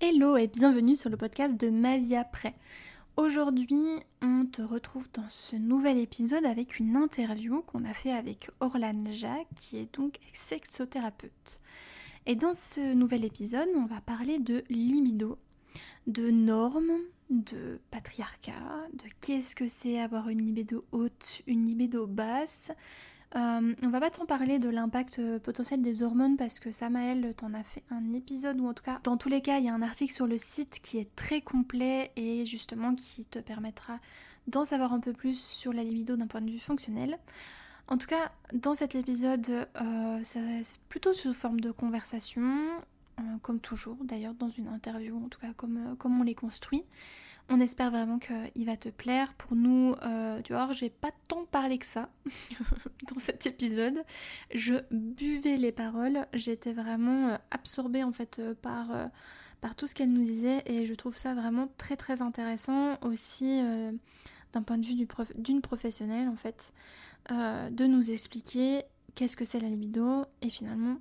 Hello et bienvenue sur le podcast de Ma vie après. Aujourd'hui, on te retrouve dans ce nouvel épisode avec une interview qu'on a fait avec Orlane Jacques, qui est donc sexothérapeute. Et dans ce nouvel épisode, on va parler de libido, de normes, de patriarcat, de qu'est-ce que c'est avoir une libido haute, une libido basse, euh, on va pas trop parler de l'impact euh, potentiel des hormones parce que Samael t'en a fait un épisode ou en tout cas dans tous les cas il y a un article sur le site qui est très complet et justement qui te permettra d'en savoir un peu plus sur la libido d'un point de vue fonctionnel. En tout cas dans cet épisode euh, c'est plutôt sous forme de conversation comme toujours d'ailleurs dans une interview en tout cas comme on les construit. On espère vraiment qu'il va te plaire. Pour nous, euh, tu vois, j'ai pas tant parlé que ça dans cet épisode. Je buvais les paroles, j'étais vraiment euh, absorbée en fait euh, par, par tout ce qu'elle nous disait et je trouve ça vraiment très très intéressant aussi d'un point de vue d'une professionnelle en fait, de nous expliquer qu'est-ce que c'est la libido et finalement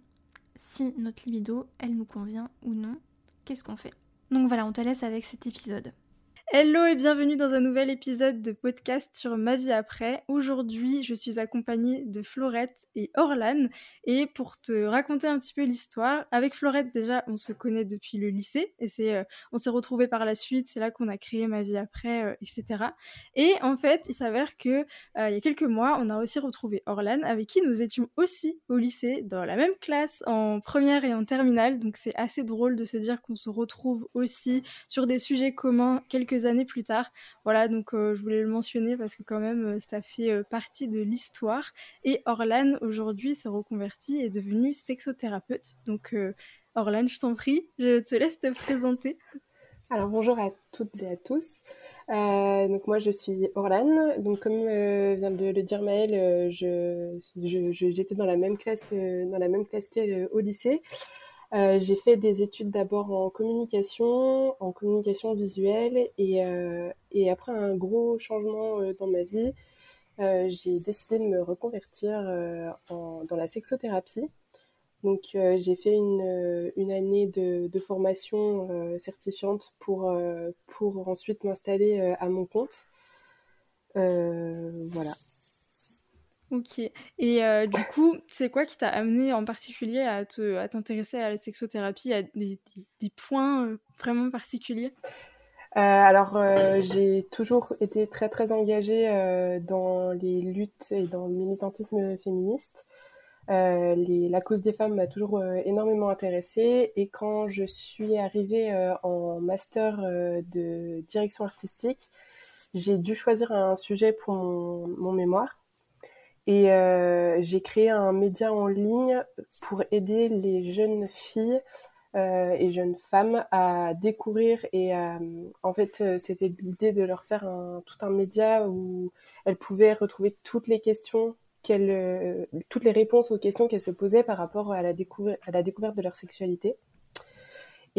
si notre libido elle nous convient ou non, qu'est-ce qu'on fait. Donc voilà, on te laisse avec cet épisode. Hello et bienvenue dans un nouvel épisode de podcast sur ma vie après. Aujourd'hui, je suis accompagnée de Florette et Orlan et pour te raconter un petit peu l'histoire, avec Florette déjà, on se connaît depuis le lycée et c'est euh, on s'est retrouvés par la suite, c'est là qu'on a créé ma vie après euh, etc. Et en fait, il s'avère que euh, il y a quelques mois, on a aussi retrouvé Orlan avec qui nous étions aussi au lycée dans la même classe en première et en terminale. Donc c'est assez drôle de se dire qu'on se retrouve aussi sur des sujets communs quelques années plus tard. Voilà, donc euh, je voulais le mentionner parce que quand même, euh, ça fait euh, partie de l'histoire. Et Orlan, aujourd'hui, s'est reconverti et est devenu sexothérapeute. Donc, Orlan, je t'en prie, je te laisse te présenter. Alors, bonjour à toutes et à tous. donc moi je suis Orlan. Donc comme vient de le dire Maëlle, je, j'étais dans la même classe dans la même classe qu'elle au lycée. Euh, j'ai fait des études d'abord en communication, en communication visuelle, et, euh, après un gros changement euh, dans ma vie, j'ai décidé de me reconvertir dans la sexothérapie. Donc j'ai fait une, une année de, de formation certifiante pour, pour ensuite m'installer à mon compte. voilà. Ok. Et euh, du coup, c'est quoi qui t'a amené en particulier à, te, à t'intéresser à la sexothérapie, à des, des, points euh, vraiment particuliers? Euh, Alors, j'ai toujours été très très engagée dans les luttes et dans le militantisme féministe. La cause des femmes m'a toujours énormément intéressée et quand je suis arrivée en master de direction artistique, j'ai dû choisir un sujet pour mon, mon mémoire et euh, j'ai créé un média en ligne pour aider les jeunes filles euh, et jeunes femmes à découvrir et en fait euh, c'était l'idée de leur faire tout un média où elles pouvaient retrouver toutes les questions toutes les réponses aux questions qu'elles se posaient par rapport à la découverte de leur sexualité.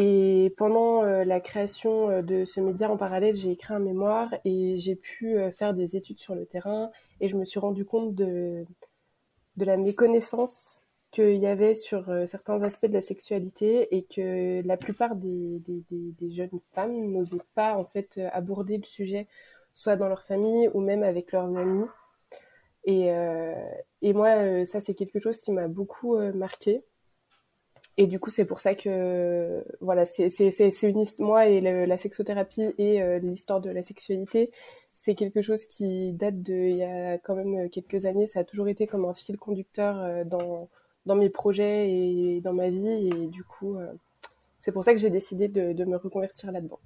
Et pendant euh, la création euh, de ce média en parallèle, j'ai écrit un mémoire et j'ai pu euh, faire des études sur le terrain et je me suis rendu compte de, de la méconnaissance qu'il y avait sur certains aspects de la sexualité et que la plupart des, des, des, jeunes femmes n'osaient pas en fait aborder le sujet soit dans leur famille ou même avec leurs amis. Et, et moi, ça c'est quelque chose qui m'a beaucoup marqué et du coup, c'est pour ça que voilà, c'est une moi et la sexothérapie et euh, l'histoire de la sexualité, c'est quelque chose qui date de il y a quand même quelques années. Ça a toujours été comme un fil conducteur euh, dans dans mes projets et dans ma vie. Et du coup, euh, c'est pour ça que j'ai décidé de, de me reconvertir là-dedans.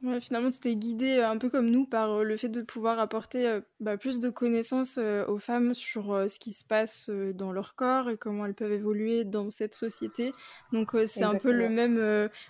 Ouais, finalement, tu t'es guidée euh, un peu comme nous par euh, le fait de pouvoir apporter euh, bah, plus de connaissances aux femmes sur ce qui se passe dans leur corps et comment elles peuvent évoluer dans cette société. Donc c'est un peu le même,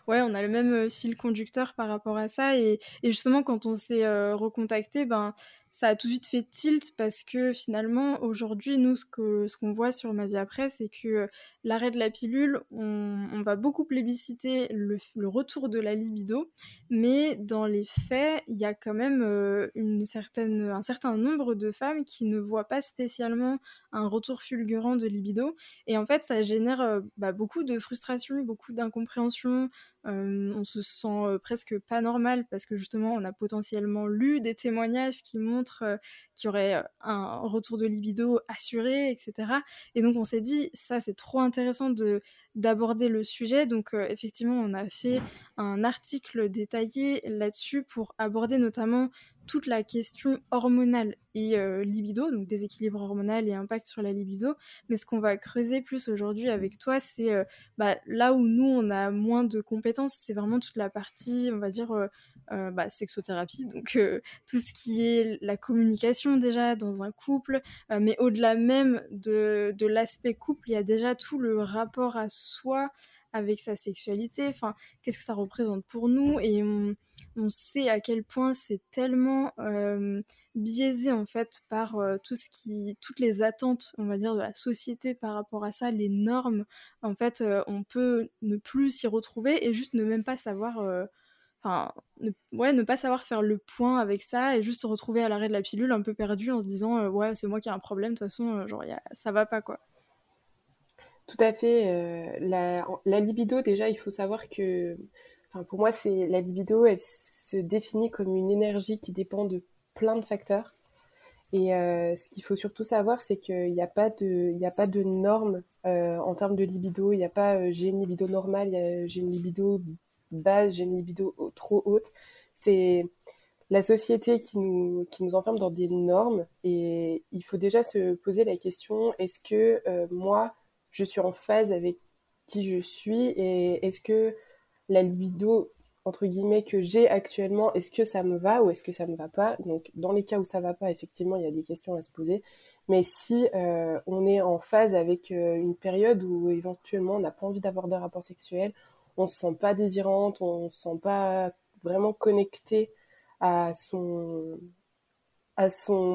ouais, on a le même fil conducteur par rapport à ça. Et, et justement, quand on s'est recontacté, ben ça a tout de suite fait tilt parce que finalement, aujourd'hui, nous, ce qu'on ce qu'on voit sur Ma vie après, c'est que euh, l'arrêt de la pilule, on, on va beaucoup plébisciter le, le, retour de la libido, mais dans les faits, il y a quand même euh, une certaine, un certain nombre de femmes qui ne voient pas spécialement un retour fulgurant de libido. Et en fait, ça génère bah, beaucoup de frustration, beaucoup d'incompréhension. on se sent presque pas normal parce que justement, on a potentiellement lu des témoignages qui montrent qu'il y aurait un retour de libido assuré, etc. Et donc, on s'est dit, ça, c'est trop intéressant de d'aborder le sujet. Donc, effectivement, on a fait un article détaillé là-dessus pour aborder notamment toute la question hormonale et euh, libido, donc déséquilibre hormonal et impact sur la libido. Mais ce qu'on va creuser plus aujourd'hui avec toi, c'est euh, bah, là où nous, on a moins de compétences, c'est vraiment toute la partie, on va dire, euh, bah, sexothérapie, donc tout ce qui est la communication déjà dans un couple, mais au-delà même de, de l'aspect couple, il y a déjà tout le rapport à soi avec sa sexualité, enfin, qu'est-ce que ça représente pour nous, et on, sait à quel point c'est tellement biaisé en fait par tout ce qui, toutes les attentes, on va dire, de la société par rapport à ça, les normes, en fait, on peut ne plus s'y retrouver et juste ne même pas savoir enfin ouais ne pas savoir faire le point avec ça et juste se retrouver à l'arrêt de la pilule un peu perdu en se disant ouais c'est moi qui ai un problème de toute façon genre ça va pas quoi tout à fait. Euh, la, libido, déjà, il faut savoir que, enfin, pour moi, c'est la libido, elle se définit comme une énergie qui dépend de plein de facteurs. Et euh, ce qu'il faut surtout savoir, c'est qu'il n'y a pas de, il a pas de normes euh, en termes de libido. Il n'y a pas j'ai une libido normale, j'ai une libido basse, j'ai une libido trop haute. C'est la société qui nous, qui nous enferme dans des normes. Et il faut déjà se poser la question est-ce que moi, je suis en phase avec qui je suis et est-ce que la libido entre guillemets que j'ai actuellement, est-ce que ça me va ou est-ce que ça me va pas? Donc dans les cas où ça va pas, effectivement, il y a des questions à se poser. Mais si euh, on est en phase avec euh, une période où éventuellement on n'a pas envie d'avoir des rapports sexuels, on se sent pas désirante, on se sent pas vraiment connecté à son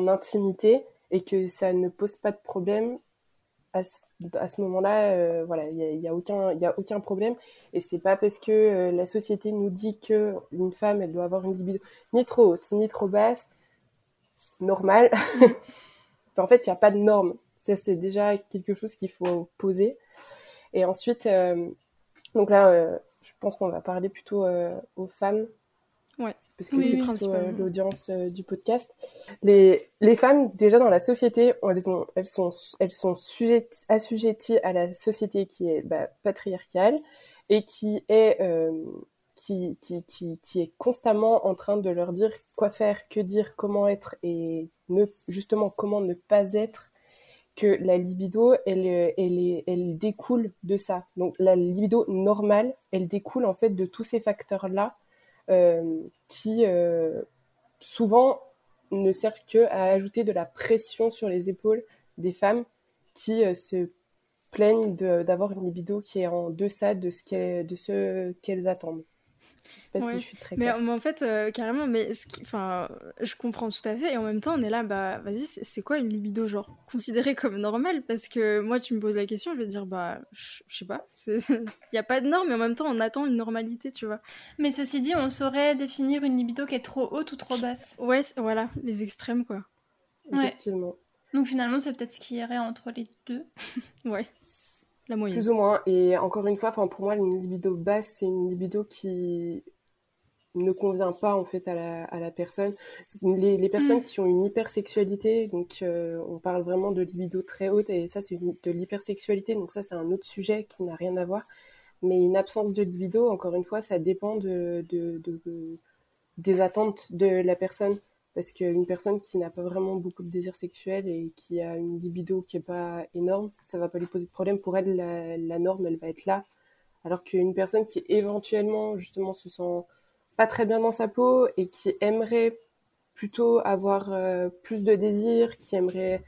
intimité et que ça ne pose pas de problème, à ce, moment-là, euh, voilà, il n'y a, y a, aucun, a aucun problème. Et c'est pas parce que euh, la société nous dit que une femme, elle doit avoir une libido ni trop haute, ni trop basse, normale. en fait, il n'y a pas de norme. C'est déjà quelque chose qu'il faut poser. Et ensuite, euh, donc là, je pense qu'on va parler plutôt aux femmes Ouais. Parce que c'est plutôt euh, l'audience euh, du podcast. Les, les femmes, déjà dans la société, elles, ont, elles sont, elles sont assujetties à la société qui est bah, patriarcale et qui est, euh, qui, qui, qui, qui, est constamment en train de leur dire quoi faire, que dire, comment être et ne, justement comment ne pas être que la libido, elle, elle, est, elle découle de ça. Donc la libido normale, elle découle en fait de tous ces facteurs-là qui euh, souvent ne servent que à ajouter de la pression sur les épaules des femmes qui euh, se plaignent d'avoir une libido qui est en deçà de ce qu'elles attendent je suis très mais, en fait, euh, carrément, mais ce qui... je comprends tout à fait. Et en même temps, on est là, bah, vas-y, c'est quoi une libido, genre, considérée comme normale? Parce que moi, tu me poses la question, je vais dire, bah, je sais pas. Il n'y a pas de norme, mais en même temps, on attend une normalité, tu vois. Mais ceci dit, on saurait définir une libido qui est trop haute ou trop basse. Ouais, voilà, les extrêmes, quoi. Effectivement. Donc finalement, c'est peut-être ce qui irait entre les deux. ouais. La moyenne. Plus ou moins. Et encore une fois, pour moi, une libido basse, c'est une libido qui ne convient pas en fait à la, à la personne. Les, les personnes mm. qui ont une hypersexualité, donc euh, on parle vraiment de libido très haute et ça c'est de l'hypersexualité, donc ça c'est un autre sujet qui n'a rien à voir. Mais une absence de libido, encore une fois, ça dépend de, de, de des attentes de la personne. Parce qu'une personne qui n'a pas vraiment beaucoup de désir sexuel et qui a une libido qui est pas énorme, ça va pas lui poser de problème. Pour elle, la, la norme, elle va être là. Alors qu'une personne qui éventuellement, justement, se sent pas très bien dans sa peau et qui aimerait plutôt avoir euh, plus de désir, qui aimerait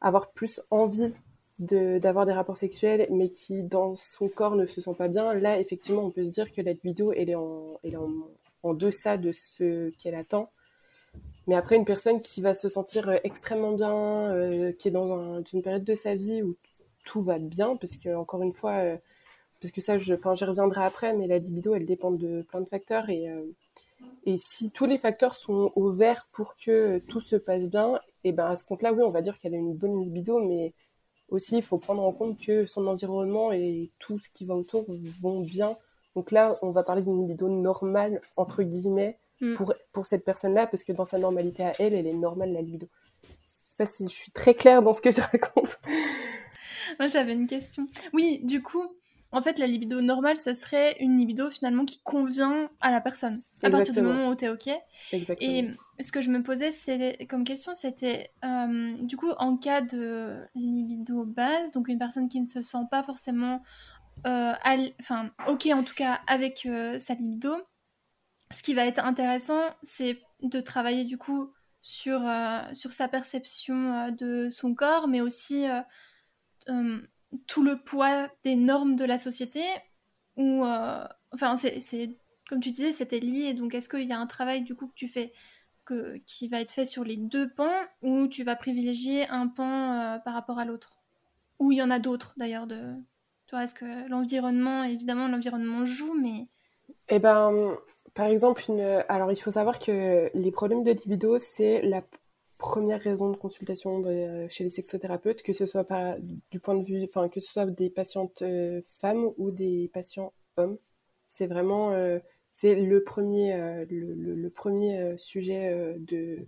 avoir plus envie d'avoir des rapports sexuels, mais qui dans son corps ne se sent pas bien, là effectivement on peut se dire que la libido elle est en, elle est en, en deçà de ce qu'elle attend. Mais après une personne qui va se sentir euh, extrêmement bien, euh, qui est dans une période de sa vie où tout va bien, parce que encore une fois, parce que ça, enfin, j'y reviendrai après, mais la libido, elle dépend de plein de facteurs et, euh, si tous les facteurs sont au vert pour que tout se passe bien, et ben à ce compte-là, oui, on va dire qu'elle a une bonne libido, mais aussi il faut prendre en compte que son environnement et tout ce qui va autour vont bien. Donc là, on va parler d'une libido normale entre guillemets mm. pour pour cette personne-là, parce que dans sa normalité à elle, elle est normale la libido. Je sais pas si je suis très claire dans ce que je raconte. Moi, j'avais une question. Oui, du coup, en fait, la libido normale, ce serait une libido finalement qui convient à la personne. À partir du moment où t'es OK. Exactement. Et ce que je me posais comme question, c'était euh, du coup, en cas de libido base, donc une personne qui ne se sent pas forcément euh, enfin, OK en tout cas avec euh, sa libido, ce qui va être intéressant, c'est de travailler du coup sur, sur sa perception de son corps, mais aussi tout le poids des normes de la société euh, enfin c'est comme tu disais c'était lié. Donc est-ce qu'il y a un travail du coup que tu fais que, qui va être fait sur les deux pans ou tu vas privilégier un pan euh, par rapport à l'autre? Ou il y en a d'autres d'ailleurs de tu est-ce que l'environnement évidemment l'environnement joue mais eh ben par exemple alors il faut savoir que les problèmes de libido c'est la première raison de consultation euh, chez les sexothérapeutes, que ce soit du point de vue, enfin que ce soit des patientes euh, femmes ou des patients hommes. C'est vraiment, euh, c'est le premier, le, premier sujet de,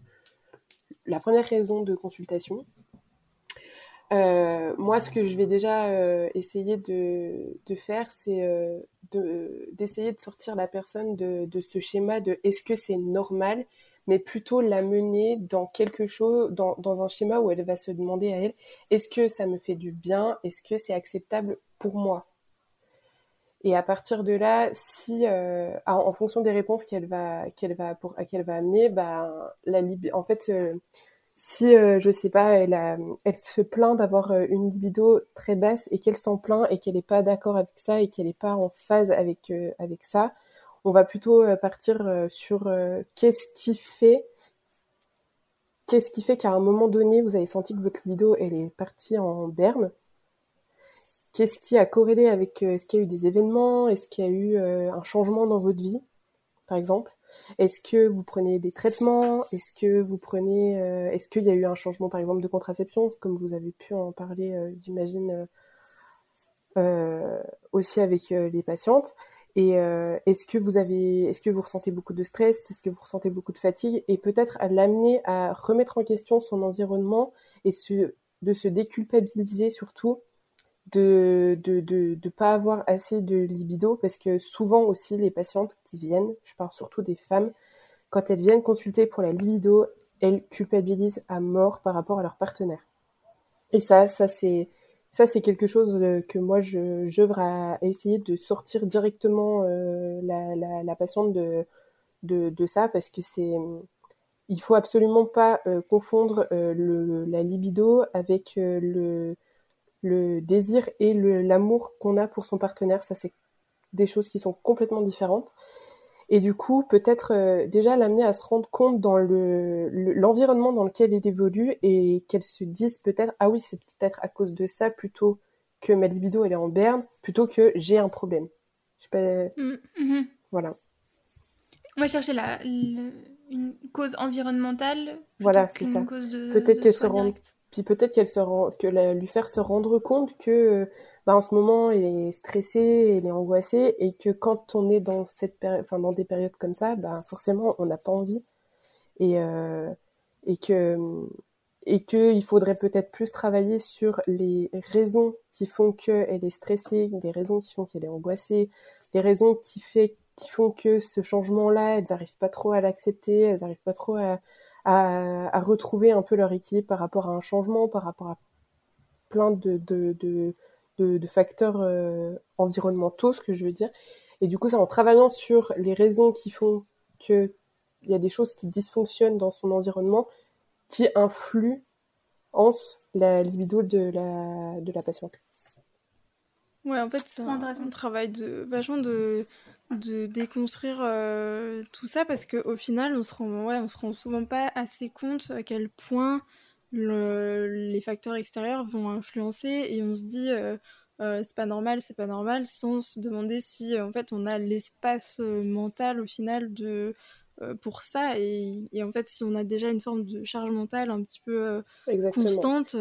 la première raison de consultation. Moi, ce que je vais déjà essayer de, faire, c'est d'essayer de, sortir la personne de, ce schéma de est-ce que c'est normal? mais plutôt la mener dans quelque chose, dans, un schéma où elle va se demander à elle, est-ce que ça me fait du bien? Est-ce que c'est acceptable pour moi? Et à partir de là, si, euh, en fonction des réponses qu'elle va, qu'elle va, pour, qu'elle va amener, bah, la en fait, euh, si, euh, je sais pas, elle, a, elle se plaint d'avoir une libido très basse et qu'elle s'en plaint et qu'elle n'est pas d'accord avec ça et qu'elle n'est pas en phase avec, avec ça, on va plutôt euh, partir euh, sur euh, qu'est-ce qui fait qu'est-ce qui fait qu'à un moment donné, vous avez senti que votre libido, elle est partie en berne? Qu'est-ce qui a corrélé avec Est-ce qu'il y a eu des événements? Est-ce qu'il y a eu un changement dans votre vie, par exemple? Est-ce que vous prenez des traitements? Est-ce que vous prenez Est-ce qu'il y a eu un changement, par exemple, de contraception, comme vous avez pu en parler, j'imagine, aussi avec les patientes. Et euh, est-ce que vous avez, est-ce que vous ressentez beaucoup de stress, est-ce que vous ressentez beaucoup de fatigue, et peut-être à l'amener à remettre en question son environnement et de se déculpabiliser surtout de de, de de pas avoir assez de libido parce que souvent aussi les patientes qui viennent, je parle surtout des femmes, quand elles viennent consulter pour la libido, elles culpabilisent à mort par rapport à leur partenaire. Et ça, ça c'est ça, c'est quelque chose euh, que moi, je j'œuvre à essayer de sortir directement euh, la, la, la, patiente de, de, de, ça parce que c'est il faut absolument pas euh, confondre le, la libido avec le, le désir et l'amour qu'on a pour son partenaire. Ça, c'est des choses qui sont complètement différentes. Et du coup, peut-être euh, déjà l'amener à se rendre compte dans le, l'environnement dans lequel elle évolue et qu'elle se dise peut-être ah oui c'est peut-être à cause de ça plutôt que ma libido elle est en berne plutôt que j'ai un problème. Je sais pas. Mm, mm-hmm. Voilà. On va chercher la, une cause environnementale. Voilà, c'est ça. Peut-être qu'elle se rend, puis peut-être qu'elle se rend, que lui faire se rendre compte que bah, en ce moment, elle est stressée, elle est angoissée, et que quand on est dans cette enfin dans des périodes comme ça, bah, forcément, on n'a pas envie, et euh, et que et que il faudrait peut-être plus travailler sur les raisons qui font qu'elle est stressée, les raisons qui font qu'elle est angoissée, les raisons qui fait qui font que ce changement-là, elles n'arrivent pas trop à l'accepter, elles n'arrivent pas trop à, à, retrouver un peu leur équilibre par rapport à un changement, par rapport à plein de, facteurs euh, environnementaux, ce que je veux dire. Et du coup, c'est en travaillant sur les raisons qui font qu'il y a des choses qui dysfonctionnent dans son environnement qui influent en la libido de la patiente. Ouais, en fait, c'est un, travail de vachement de, de déconstruire euh, tout ça parce qu'au final, on se rend, ouais, on se rend souvent pas assez compte à quel point les facteurs extérieurs vont influencer et on se dit euh, euh, c'est pas normal, c'est pas normal, sans se demander si en fait on a l'espace mental au final de pour ça. Et, en fait, si on a déjà une forme de charge mentale un petit peu constante,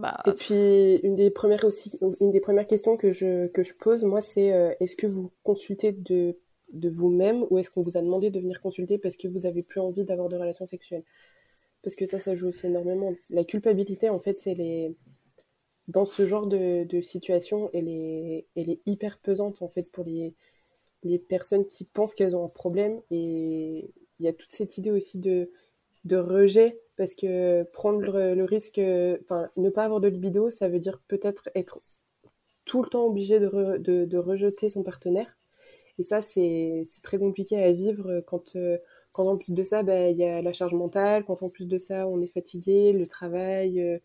bah... Et puis, une des premières aussi, une des premières questions que je, que je pose, moi, c'est est-ce que vous consultez de, de vous-même ou est-ce qu'on vous a demandé de venir consulter parce que vous avez plus envie d'avoir de relations sexuelles? Parce que ça, ça joue aussi énormément. La culpabilité, en fait, c'est les dans ce genre de, situation, elle est, elle est hyper pesante en fait pour les, les personnes qui pensent qu'elles ont un problème. Et il y a toute cette idée aussi de, de rejet, parce que prendre le, risque, enfin, ne pas avoir de libido, ça veut dire peut-être être tout le temps obligé de, de, rejeter son partenaire. Et ça, c'est très compliqué à vivre quand, quand en plus de ça, bah, il y a la charge mentale, quand en plus de ça, on est fatigué, le travail. Euh,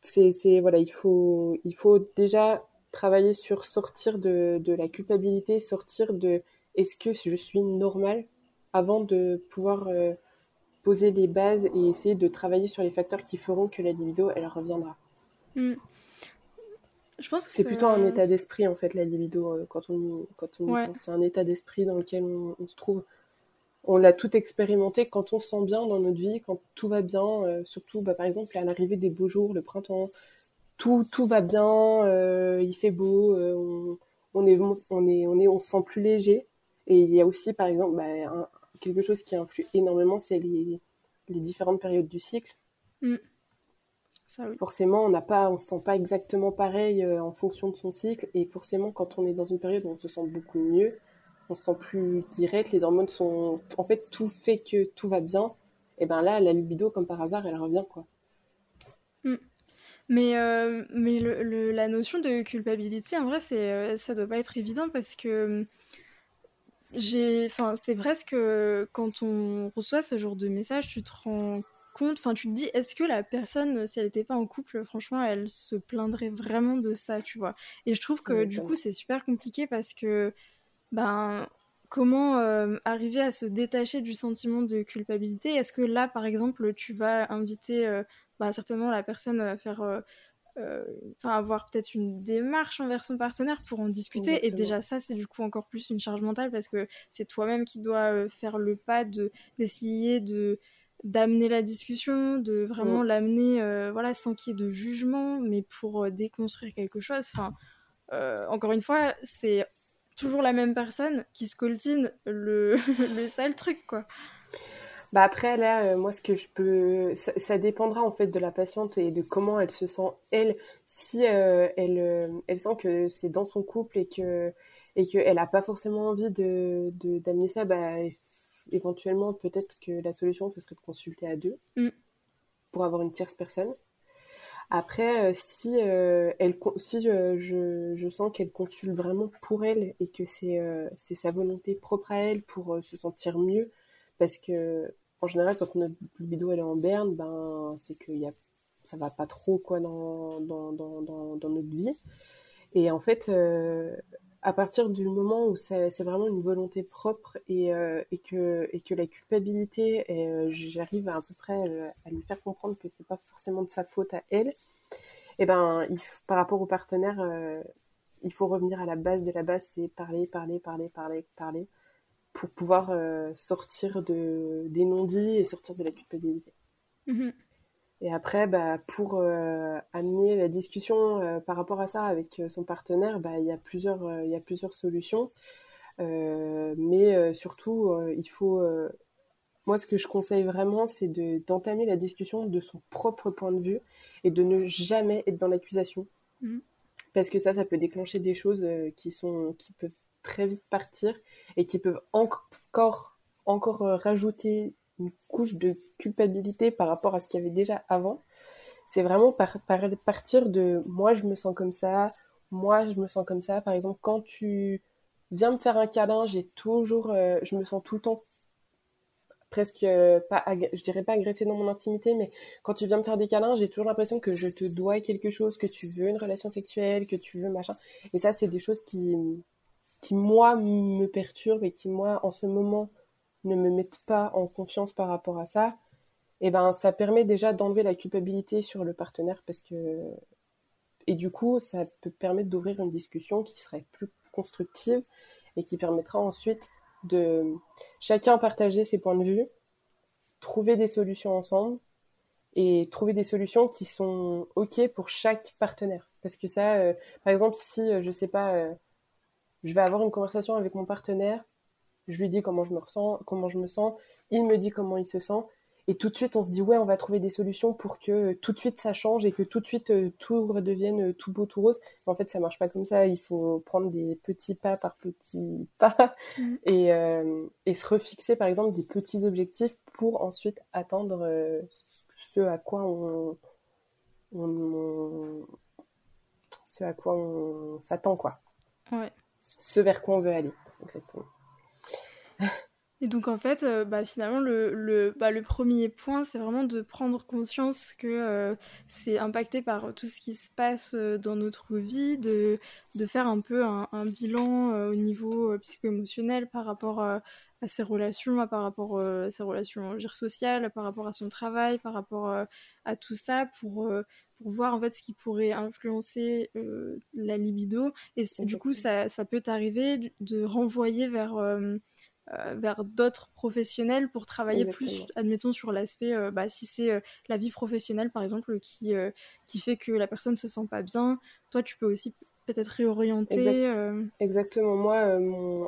c'est voilà, il faut il faut déjà travailler sur sortir de, de la culpabilité, sortir de est-ce que je suis normale avant de pouvoir euh, poser les bases et essayer de travailler sur les facteurs qui feront que la libido elle reviendra. Hmm. Je pense que c'est plutôt un état d'esprit en fait la libido euh, quand on quand on c'est un état d'esprit dans lequel on, se trouve on l'a tout expérimenté quand on se sent bien dans notre vie, quand tout va bien, euh, surtout bah, par exemple à l'arrivée des beaux jours, le printemps, tout, tout va bien, euh, il fait beau, euh, on, on, est, on, est, on, est, on se sent plus léger. Et il y a aussi par exemple bah, quelque chose qui influe énormément, c'est les, les, différentes périodes du cycle. Mm. Ça, oui. Forcément, on n'a pas, on se sent pas exactement pareil en fonction de son cycle, et forcément, quand on est dans une période où on se sent beaucoup mieux, on se sent plus direct, les hormones sont. En fait, tout fait que tout va bien. Et ben là, la libido, comme par hasard, elle revient, quoi. Mm. Mais, euh, mais le, la notion de culpabilité, en vrai, c'est, euh, ça doit pas être évident parce que enfin, c'est presque quand on reçoit ce genre de message, tu te rends compte, enfin, tu te dis, est-ce que la personne, si elle n'était pas en couple, franchement, elle se plaindrait vraiment de ça, tu vois? Et je trouve que du coup, c'est super compliqué parce que ben, comment euh, arriver à se détacher du sentiment de culpabilité? Est-ce que là, par exemple, tu vas inviter euh, bah, certainement la personne à faire, euh, enfin, avoir peut-être une démarche envers son partenaire pour en discuter Et déjà, ça, c'est du coup encore plus une charge mentale parce que c'est toi-même qui dois faire le pas de d'essayer de d'amener la discussion, de vraiment l'amener, voilà, sans qu'il y ait de jugement, mais pour déconstruire quelque chose. Enfin, encore une fois, c'est toujours la même personne qui se coltine le, le sale truc, quoi. Bah après, là, euh, moi, ce que je peux. Ça, dépendra en fait de la patiente et de comment elle se sent, elle. Si euh, elle, euh, elle sent que c'est dans son couple et que et qu'elle n'a pas forcément envie de d'amener ça, bah, éventuellement, peut-être que la solution, ce serait de consulter à deux mm. pour avoir une tierce personne. Après, si, elle, si je, je, sens qu'elle consulte vraiment pour elle et que c'est c'est sa volonté propre à elle pour se sentir mieux, parce que en général, quand notre libido elle est en berne, ben c'est que y a, ça va pas trop quoi dans, dans, dans, dans, notre vie. Et en fait, à partir du moment où c'est vraiment une volonté propre et, et, que, et que la culpabilité, j'arrive à, peu près à lui faire comprendre que c'est pas forcément de sa faute à elle, et ben, il, par rapport au partenaire, euh, il faut revenir à la base de la base, c'est parler, parler, parler, parler, parler, pour pouvoir euh, sortir de, des non-dits et sortir de la culpabilité. Mm-hmm. Et après, bah, pour euh, amener la discussion par rapport à ça avec son partenaire, bah, il y a plusieurs, il y a plusieurs solutions. mais surtout, il faut moi, ce que je conseille vraiment, c'est d'entamer la discussion de son propre point de vue et de ne jamais être dans l'accusation. Mm. Parce que ça, ça peut déclencher des choses euh, qui, sont, qui peuvent très vite partir et qui peuvent encore, encore euh, rajouter une couche de culpabilité par rapport à ce qu'il y avait déjà avant. C'est vraiment par, partir de moi, je me sens comme ça, moi, je me sens comme ça. Par exemple, quand tu viens me faire un câlin, j'ai toujours, euh, je me sens tout le temps presque euh, pas je dirais pas agressé dans mon intimité mais quand tu viens me faire des câlins j'ai toujours l'impression que je te dois quelque chose que tu veux une relation sexuelle que tu veux machin et ça c'est des choses qui qui moi me perturbent et qui moi en ce moment ne me mettent pas en confiance par rapport à ça et ben ça permet déjà d'enlever la culpabilité sur le partenaire parce que et du coup ça peut permettre d'ouvrir une discussion qui serait plus constructive et qui permettra ensuite de chacun partager ses points de vue, trouver des solutions ensemble et trouver des solutions qui sont ok pour chaque partenaire. Parce que ça, euh, par exemple, si euh, je sais pas, euh, je vais avoir une conversation avec mon partenaire, je lui dis comment je me ressens, comment je me sens, il me dit comment il se sent, et tout de suite on se dit ouais, on va trouver des solutions pour que tout de suite ça change et que tout de suite tout redevienne tout beau, tout rose. en fait, ça marche pas comme ça. Il faut prendre des petits pas par petits pas mmh. et, et se refixer par exemple des petits objectifs pour ensuite atteindre ce à quoi on, ce à quoi on s'attend quoi. Ouais. Ce vers quoi on veut aller Et donc en fait, euh, bah, finalement, le, le, bah, le premier point, c'est vraiment de prendre conscience que euh, c'est impacté par tout ce qui se passe euh, dans notre vie, de, de faire un peu un, un bilan au niveau psycho-émotionnel par rapport à ses relations, par rapport à ses relations sociales, par rapport à son travail, par rapport à tout ça, pour, pour voir en fait ce qui pourrait influencer la libido. Et du coup, ça, ça peut t'arriver de renvoyer vers euh, vers d'autres professionnels pour travailler plus, admettons, sur l'aspect, euh, bah, si c'est euh, la vie professionnelle, par exemple, qui, qui fait que la personne se sent pas bien, toi, tu peux aussi peut-être réorienter. Exactement. Moi,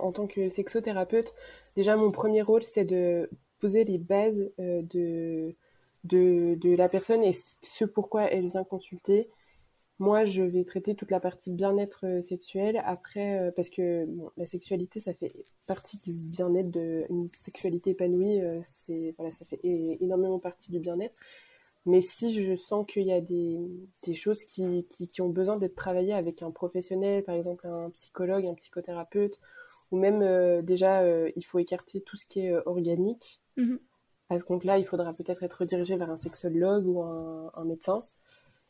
en tant que sexothérapeute, déjà, mon premier rôle, c'est de poser les bases de, de, de, la personne et ce pourquoi elle vient consulter. Moi, je vais traiter toute la partie bien-être euh, sexuel. Après, euh, parce que la sexualité, ça fait partie du bien-être, de, une sexualité épanouie, euh, c'est voilà, ça fait énormément partie du bien-être. Mais si je sens qu'il y a des, des choses qui, qui, qui, ont besoin d'être travaillées avec un professionnel, par exemple un psychologue, un psychothérapeute, ou même déjà, il faut écarter tout ce qui est organique. Mmh à ce compte-là, il faudra peut-être être redirigé vers un sexologue ou un, un médecin.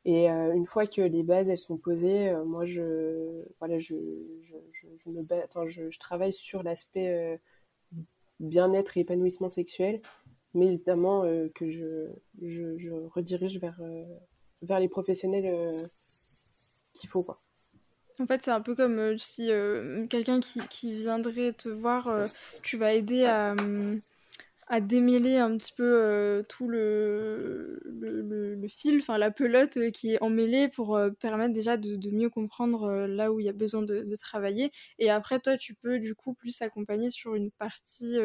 Et euh, une fois que les bases elles sont posées, euh, moi je voilà je je, je, travaille sur l'aspect euh, bien-être et épanouissement sexuel, mais évidemment que je, je, redirige vers vers les professionnels qu'il faut quoi. En fait, c'est un peu comme si quelqu'un qui, qui, viendrait te voir, tu vas aider à, à démêler un petit peu euh, tout le, fil, enfin la pelote euh, qui est emmêlée pour euh, permettre déjà de, de mieux comprendre là où il y a besoin de, de, travailler. Et après, toi, tu peux du coup plus accompagner sur une partie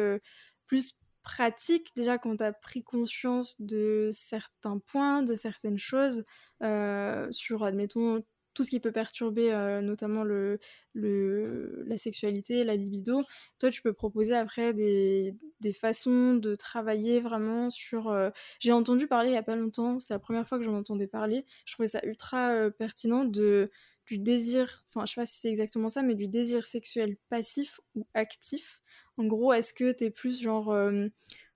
plus pratique, déjà quand tu as pris conscience de certains points, de certaines choses, sur, admettons, tout ce qui peut perturber euh, notamment le, le, la sexualité, la libido. Toi, tu peux proposer après des, des façons de travailler vraiment sur... Euh, j'ai entendu parler il n'y a pas longtemps, c'est la première fois que j'en entendais parler, je trouvais ça ultra euh, pertinent de du désir, enfin je sais pas si c'est exactement ça, mais du désir sexuel passif ou actif. En gros, est-ce que tu es plus genre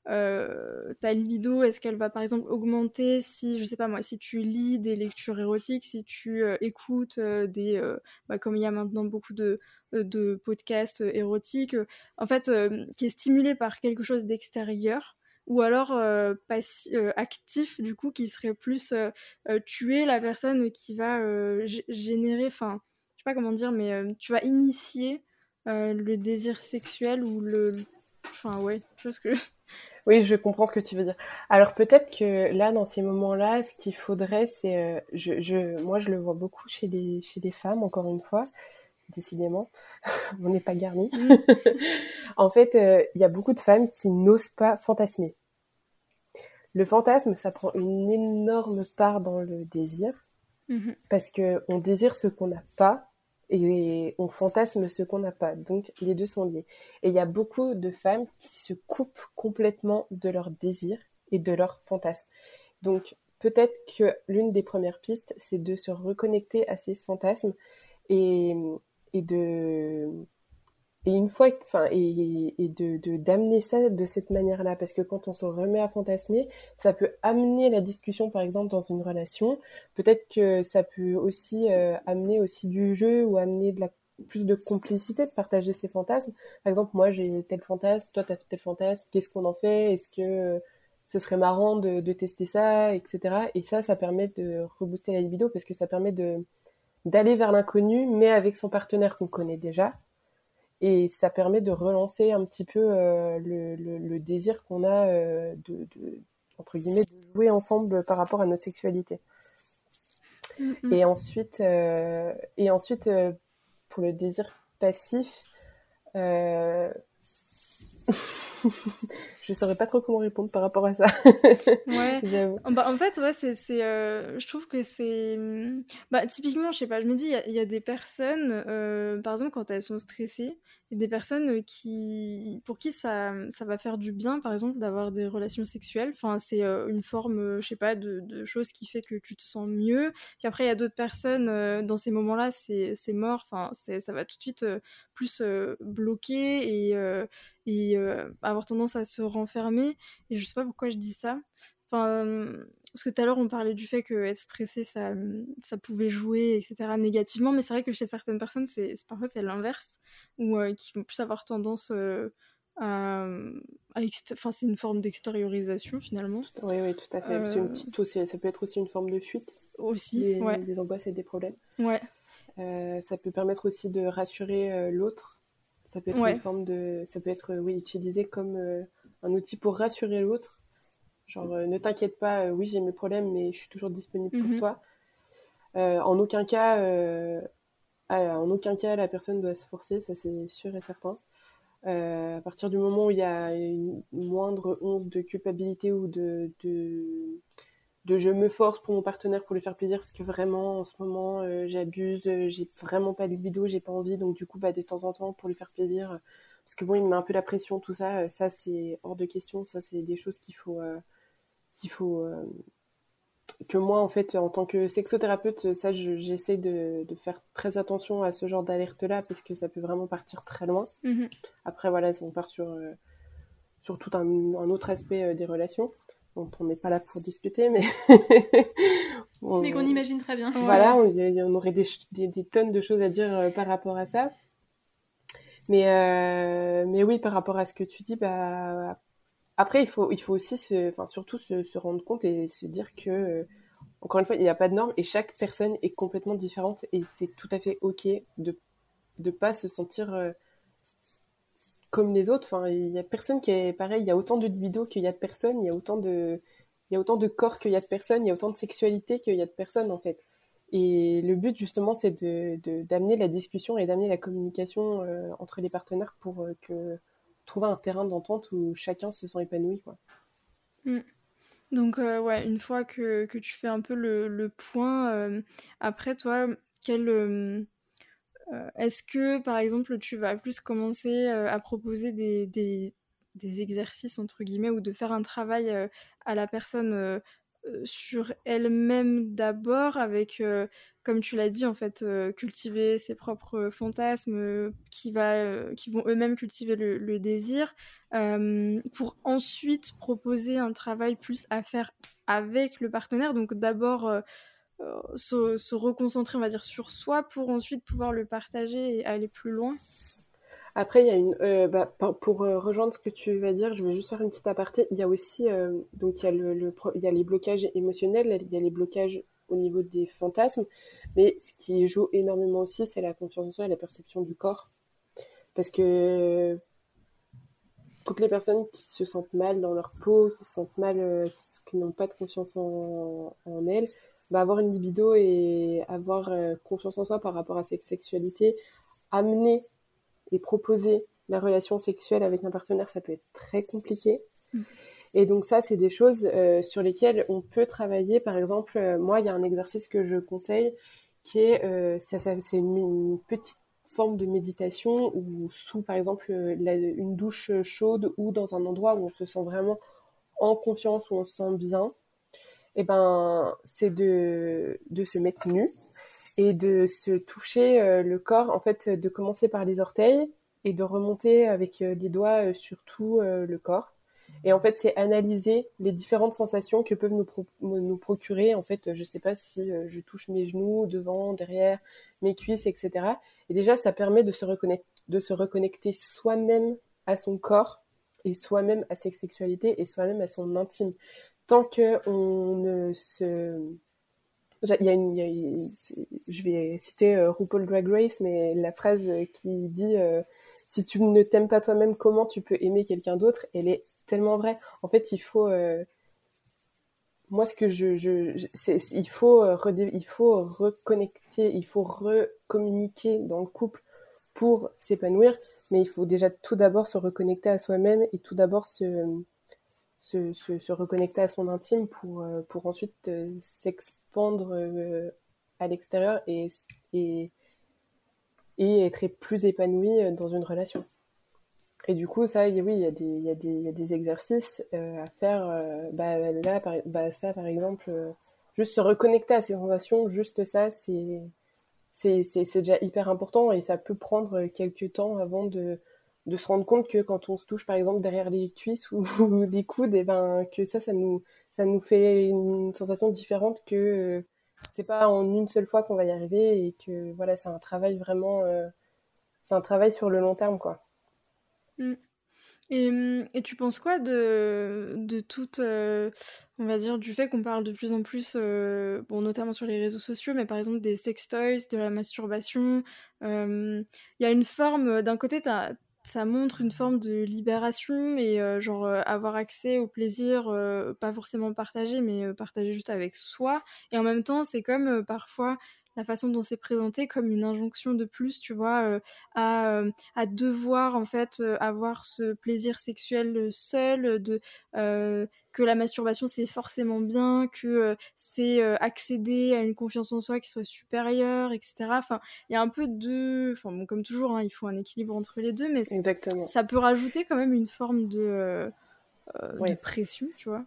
euh, ta libido, est-ce qu'elle va par exemple augmenter si, je sais pas moi, si tu lis des lectures érotiques, si tu euh, écoutes euh, des, bah, comme il y a maintenant beaucoup de, de podcasts érotiques, en fait, qui est stimulé par quelque chose d'extérieur, ou alors actif du coup, qui serait plus tuer la personne qui va générer, enfin, je sais pas comment dire, mais tu vas initier le désir sexuel ou le, enfin ouais, chose que oui, je comprends ce que tu veux dire. Alors peut-être que là, dans ces moments-là, ce qu'il faudrait, c'est, euh, je, je, moi, je le vois beaucoup chez les, chez les femmes, encore une fois, décidément, on n'est pas garni. Mm. en fait, euh, il y a beaucoup de femmes qui n'osent pas fantasmer. Le fantasme, ça prend une énorme part dans le désir, mm-hmm. parce que on désire ce qu'on n'a pas, et on fantasme ce qu'on n'a pas. Donc les deux sont liés. Et il y a beaucoup de femmes qui se coupent complètement de leur désir et de leur fantasme. Donc peut-être que l'une des premières pistes, c'est de se reconnecter à ces fantasmes et, et de et une fois, enfin, et, de d'amener ça de cette manière-là, parce que quand on se remet à fantasmer, ça peut amener la discussion, par exemple, dans une relation. Peut-être que ça peut aussi euh, amener aussi du jeu ou amener de la plus de complicité de partager ses fantasmes. Par exemple, moi j'ai tel fantasme, toi t'as tel fantasme, qu'est-ce qu'on en fait? Est-ce que ce serait marrant de, de, tester ça, etc. Et ça, ça permet de rebooster la libido parce que ça permet de d'aller vers l'inconnu, mais avec son partenaire qu'on connaît déjà Et ça permet de relancer un petit peu le, le, désir qu'on a de, de, entre guillemets, de jouer ensemble par rapport à notre sexualité. Et ensuite, et ensuite pour le désir passif, je saurais pas trop comment répondre par rapport à ça. ouais. Bah, en fait, ouais, c'est, c'est euh, je trouve que c'est. Bah, typiquement, je sais pas, je me dis, il y, a des personnes, euh, par exemple, quand elles sont stressées, des personnes qui, pour qui ça, ça va faire du bien, par exemple, d'avoir des relations sexuelles. Enfin, c'est euh, une forme, je sais pas, de, de, chose qui fait que tu te sens mieux. Puis après, il y a d'autres personnes, dans ces moments-là, c'est, mort. Enfin, ça va tout de suite plus bloquer et, et avoir tendance à se renfermer. Et je sais pas pourquoi je dis ça. Enfin, parce que tout à l'heure, on parlait du fait que être stressé, ça, ça pouvait jouer, etc., négativement. Mais c'est vrai que chez certaines personnes, c'est, parfois c'est l'inverse, ou euh, qui vont plus avoir tendance euh, à. Enfin, c'est une forme d'extériorisation finalement. Oui, oui, tout à fait. Euh, ça peut être aussi une forme de fuite. Aussi, des, ouais. des angoisses et des problèmes. Ouais. ça peut permettre aussi de rassurer l'autre. Ça peut être une forme de. Ça peut être, oui, utilisé comme un outil pour rassurer l'autre. Genre, euh, ne t'inquiète pas, euh, oui, j'ai mes problèmes, mais je suis toujours disponible pour mhm. toi. Euh, en aucun cas, en aucun cas, la personne doit se forcer, ça c'est sûr et certain. à partir du moment où il y a une moindre once de culpabilité ou de, de, de, je me force pour mon partenaire pour lui faire plaisir parce que vraiment en ce moment j'abuse, j'ai vraiment pas de libido, j'ai pas envie donc du coup bah, de temps en temps pour lui faire plaisir parce que bon, il me met un peu la pression, tout ça. Ça, c'est hors de question. Ça, c'est des choses qu'il faut, euh, qu'il faut euh, que moi, en fait, en tant que sexothérapeute, ça, j'essaie de, de, faire très attention à ce genre d'alerte-là, parce que ça peut vraiment partir très loin. Mhm. Après, voilà, on part sur, sur tout un, un, autre aspect des relations, dont on n'est pas là pour discuter, mais... mais qu'on imagine très bien. Voilà, on, on aurait des, des, des, tonnes de choses à dire par rapport à ça. Mais, euh, mais oui, par rapport à ce que tu dis, bah, après, il faut, il faut aussi enfin, surtout se, rendre compte et se dire que, euh, encore une fois, il n'y a pas de normes et chaque personne est complètement différente et c'est tout à fait OK de ne pas se sentir euh, comme les autres. Enfin, il n'y a personne qui est pareil. Il y a autant de libido qu'il y a de personnes. Il y a autant de, il y a autant de corps qu'il y a de personnes. Il y a autant de sexualité qu'il y a de personnes, en fait. Et le but, justement, c'est d'amener de, d'amener la discussion et d'amener la communication euh, entre les partenaires pour que trouver un terrain d'entente où chacun se sent épanoui. Quoi. Mm. Donc, euh, ouais, une fois que, tu fais un peu le, point, après, toi, quel. Est-ce que, par exemple, tu vas plus commencer à proposer des, des, exercices, entre guillemets, ou de faire un travail à la personne euh, sur elle-même d'abord, avec, euh, comme tu l'as dit, en fait, euh, cultiver ses propres fantasmes qui, va, qui vont eux-mêmes cultiver le, désir, pour ensuite proposer un travail plus à faire avec le partenaire. Donc d'abord se, se, reconcentrer, on va dire, sur soi pour ensuite pouvoir le partager et aller plus loin. Après, il y a une, euh, bah, pour euh, rejoindre ce que tu vas dire, je vais juste faire une petite aparté. Il y a aussi, euh, donc il y a, le, il y a les blocages émotionnels, il y a les blocages au niveau des fantasmes, mais ce qui joue énormément aussi, c'est la confiance en soi et la perception du corps. Parce que toutes les personnes qui se sentent mal dans leur peau, qui se sentent mal, qui, n'ont pas de confiance en, elles, bah, avoir une libido et avoir confiance en soi par rapport à cette sexualité, amener et proposer la relation sexuelle avec un partenaire, ça peut être très compliqué. Mm. Et donc ça, c'est des choses euh, sur lesquelles on peut travailler. Par exemple, euh, moi, il y a un exercice que je conseille qui est, euh, ça, c'est une, petite forme de méditation ou sous, par exemple, une douche chaude ou dans un endroit où on se sent vraiment en confiance, où on se sent bien. Et eh ben, c'est de, de se mettre nu et de se toucher le corps, en fait, de commencer par les orteils et de remonter avec les doigts sur tout le corps. Et en fait, c'est analyser les différentes sensations que peuvent nous, nous procurer. En fait, je sais pas si je touche mes genoux, devant, derrière, mes cuisses, etc. Et déjà, ça permet de se reconnecter, de se reconnecter soi-même à son corps et soi-même à sa sexualité et soi-même à son intime. Tant que on ne se il y a une, je vais citer euh, RuPaul Drag Race, mais la phrase qui dit euh, si tu ne t'aimes pas toi-même, comment tu peux aimer quelqu'un d'autre? Elle est tellement vraie. En fait, il faut moi, ce que je, il faut, il faut reconnecter, il faut recommuniquer dans le couple pour s'épanouir, mais il faut déjà tout d'abord se reconnecter à soi-même et tout d'abord se, se, se, reconnecter à son intime pour, euh, pour ensuite euh, s'expandre euh, à l'extérieur et, et être plus épanoui dans une relation. Et du coup, ça, oui, il y a des, y y a des exercices à faire. bah, là, par, bah, ça, par exemple, juste se reconnecter à ses sensations, juste ça, c'est déjà hyper important et ça peut prendre quelques temps avant de, de se rendre compte que quand on se touche par exemple derrière les cuisses ou, les coudes, et eh ben que ça, ça nous, ça nous fait une sensation différente que euh, c'est pas en une seule fois qu'on va y arriver et que voilà, c'est un travail vraiment, euh, c'est un travail sur le long terme quoi. Mmh. Et, et, tu penses quoi de, de toute, euh, on va dire, du fait qu'on parle de plus en plus, bon, notamment sur les réseaux sociaux, mais par exemple des sextoys, de la masturbation. Il y a une forme, d'un côté, as, ça montre une forme de libération et euh, genre euh, avoir accès au plaisir, euh, pas forcément partagé, mais partagé juste avec soi. Et en même temps, c'est comme parfois la façon dont c'est présenté comme une injonction de plus, tu vois, à, à, devoir en fait avoir ce plaisir sexuel seul, de que la masturbation c'est forcément bien, que c'est accéder à une confiance en soi qui soit supérieure, etc. Enfin, il y a un peu de, enfin bon, comme toujours, hein, il faut un équilibre entre les deux, mais Exactement. ça peut rajouter quand même une forme de, de pression, tu vois.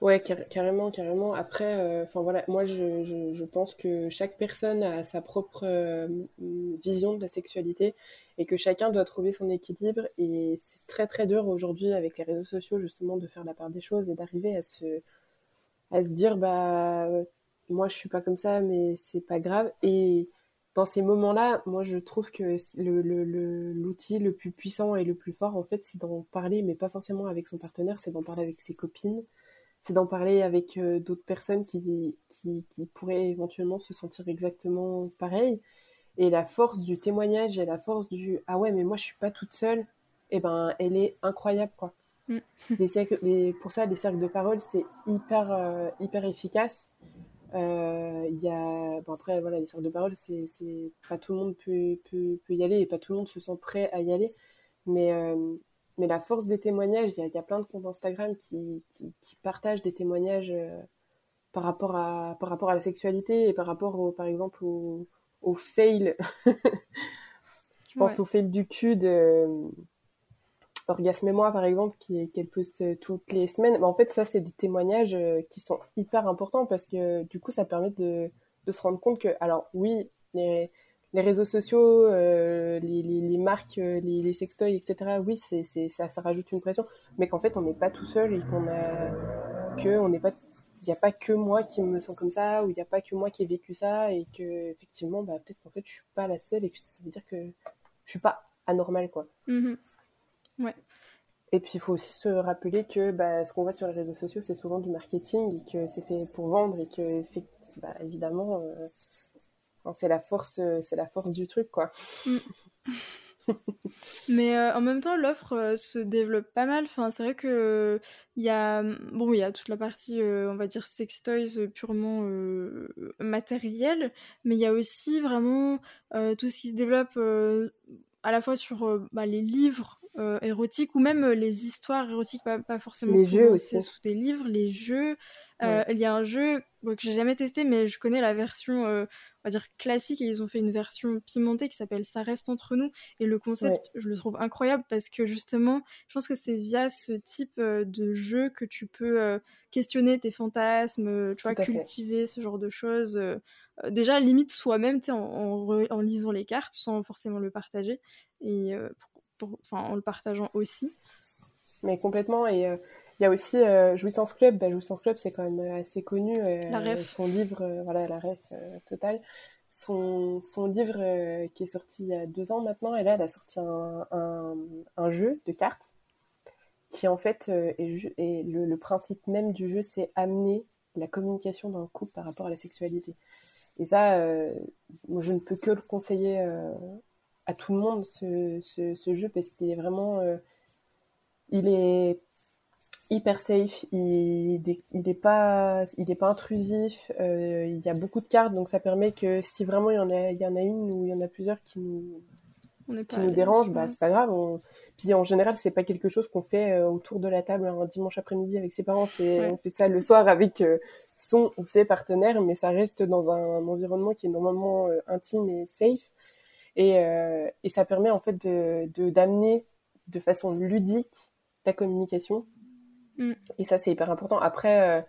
Ouais, carrément, carrément. Après, euh, enfin voilà, moi je, je, pense que chaque personne a sa propre euh, vision de la sexualité et que chacun doit trouver son équilibre. Et c'est très très dur aujourd'hui avec les réseaux sociaux justement de faire la part des choses et d'arriver à se, à se dire bah moi je suis pas comme ça, mais c'est pas grave. Et dans ces moments-là, moi je trouve que le, le, l'outil le plus puissant et le plus fort en fait, c'est d'en parler, mais pas forcément avec son partenaire, c'est d'en parler avec ses copines c'est d'en parler avec euh, d'autres personnes qui, qui, qui, pourraient éventuellement se sentir exactement pareil. Et la force du témoignage et la force du ah ouais, mais moi je suis pas toute seule, et eh ben elle est incroyable quoi. Mm. Les pour ça, les cercles de parole, c'est hyper, euh, hyper efficace. Euh, y a, bon après, voilà, les cercles de parole, c'est, pas tout le monde peut, peut, peut, y aller et pas tout le monde se sent prêt à y aller. Mais, mais la force des témoignages, il y, a plein de comptes Instagram qui, qui, partagent des témoignages euh, par, rapport à, par rapport à la sexualité et par rapport, au, par exemple, au, au fail. Je pense au fail du cul de Orgasme et moi, par exemple, qu'elle poste toutes les semaines. Mais en fait, ça, c'est des témoignages euh, qui sont hyper importants parce que du coup, ça permet de, de se rendre compte que, alors oui, les, les réseaux sociaux, euh, les, les, les, marques, euh, les, les sextoys, etc. Oui, c'est, c'est, ça, ça rajoute une pression, mais qu'en fait on n'est pas tout seul et qu'on a que on n'est pas, il n'y a pas que moi qui me sens comme ça ou il n'y a pas que moi qui ai vécu ça et que effectivement, bah peut-être qu'en fait je suis pas la seule et que ça veut dire que je suis pas anormale quoi. Mm-hmm. Ouais. Et puis il faut aussi se rappeler que bah, ce qu'on voit sur les réseaux sociaux c'est souvent du marketing et que c'est fait pour vendre et que bah, évidemment euh, c'est la force, euh, c'est la force du truc, quoi. Mm. Mais euh, en même temps, l'offre euh, se développe pas mal. Enfin, c'est vrai que il y a bon, il y a toute la partie, on va dire sex toys purement matériel, mais il y a aussi vraiment tout ce qui se développe à la fois sur bah, les livres érotiques ou même les histoires érotiques, pas, forcément les jeux aussi sous des livres, les jeux. Il y a un jeu que j'ai jamais testé, mais je connais la version va dire classique et ils ont fait une version pimentée qui s'appelle Ça reste entre nous. Et le concept je le trouve incroyable parce que justement je pense que c'est via ce type euh, de jeu que tu peux euh, questionner tes fantasmes euh, tu vois cultiver ce genre de choses déjà limite soi-même en, en, en, lisant les cartes sans forcément le partager et enfin en le partageant aussi. Mais complètement et il y a aussi euh, Jouissance Club. Bah, Jouissance Club, c'est quand même euh, assez connu. Euh, la ref. Son livre, voilà, la ref totale. Son, son livre qui est sorti il y a deux ans maintenant, et là, elle a sorti un, un, un jeu de cartes qui, en fait, est, est le, le, principe même du jeu, c'est amener la communication dans le couple par rapport à la sexualité. Et ça, moi, je ne peux que le conseiller à tout le monde ce, ce, jeu parce qu'il est vraiment il est hyper safe, il n'est pas, il est pas intrusif, euh, il y a beaucoup de cartes, donc ça permet que si vraiment il y en a, il y en a une ou il y en a plusieurs qui nous, qui nous dérangent, bah, c'est pas grave. Puis en général, c'est pas quelque chose qu'on fait euh, autour de la table un dimanche après-midi avec ses parents, c'est, on fait ça le soir avec euh, son ou ses partenaires, mais ça reste dans un, environnement qui est normalement intime et safe. Et, et ça permet en fait de, d'amener de façon ludique la communication Mm. Et ça, c'est hyper important. Après, euh,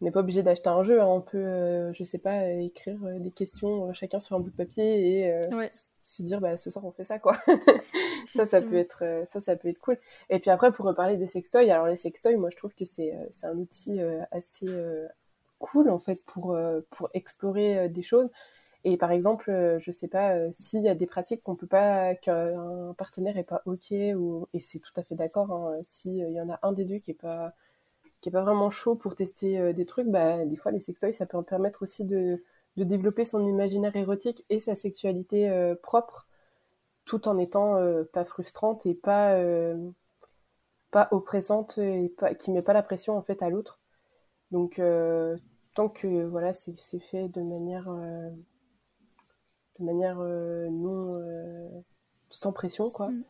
on n'est pas obligé d'acheter un jeu. Hein. On peut, euh, je sais pas, écrire euh, des questions chacun sur un bout de papier et se dire, bah, ce soir, on fait ça, quoi. ça, ça peut être, ça, ça peut être cool. Et puis après, pour reparler des sextoys, alors les sextoys, moi, je trouve que c'est, c'est un outil assez cool, en fait, pour, pour explorer des choses. Et par exemple, euh, je sais pas euh, s'il y a des pratiques qu'on peut pas, qu'un partenaire est pas ok ou et c'est tout à fait d'accord. Hein, s'il y en a un des deux qui est pas qui est pas vraiment chaud pour tester euh, des trucs, bah des fois les sextoys ça peut en permettre aussi de développer son imaginaire érotique et sa sexualité propre, tout en étant pas frustrante et pas pas oppressante et pas qui met pas la pression en fait à l'autre. Donc tant que voilà c'est fait de manière de manière euh, non euh, sans pression, quoi. Mm.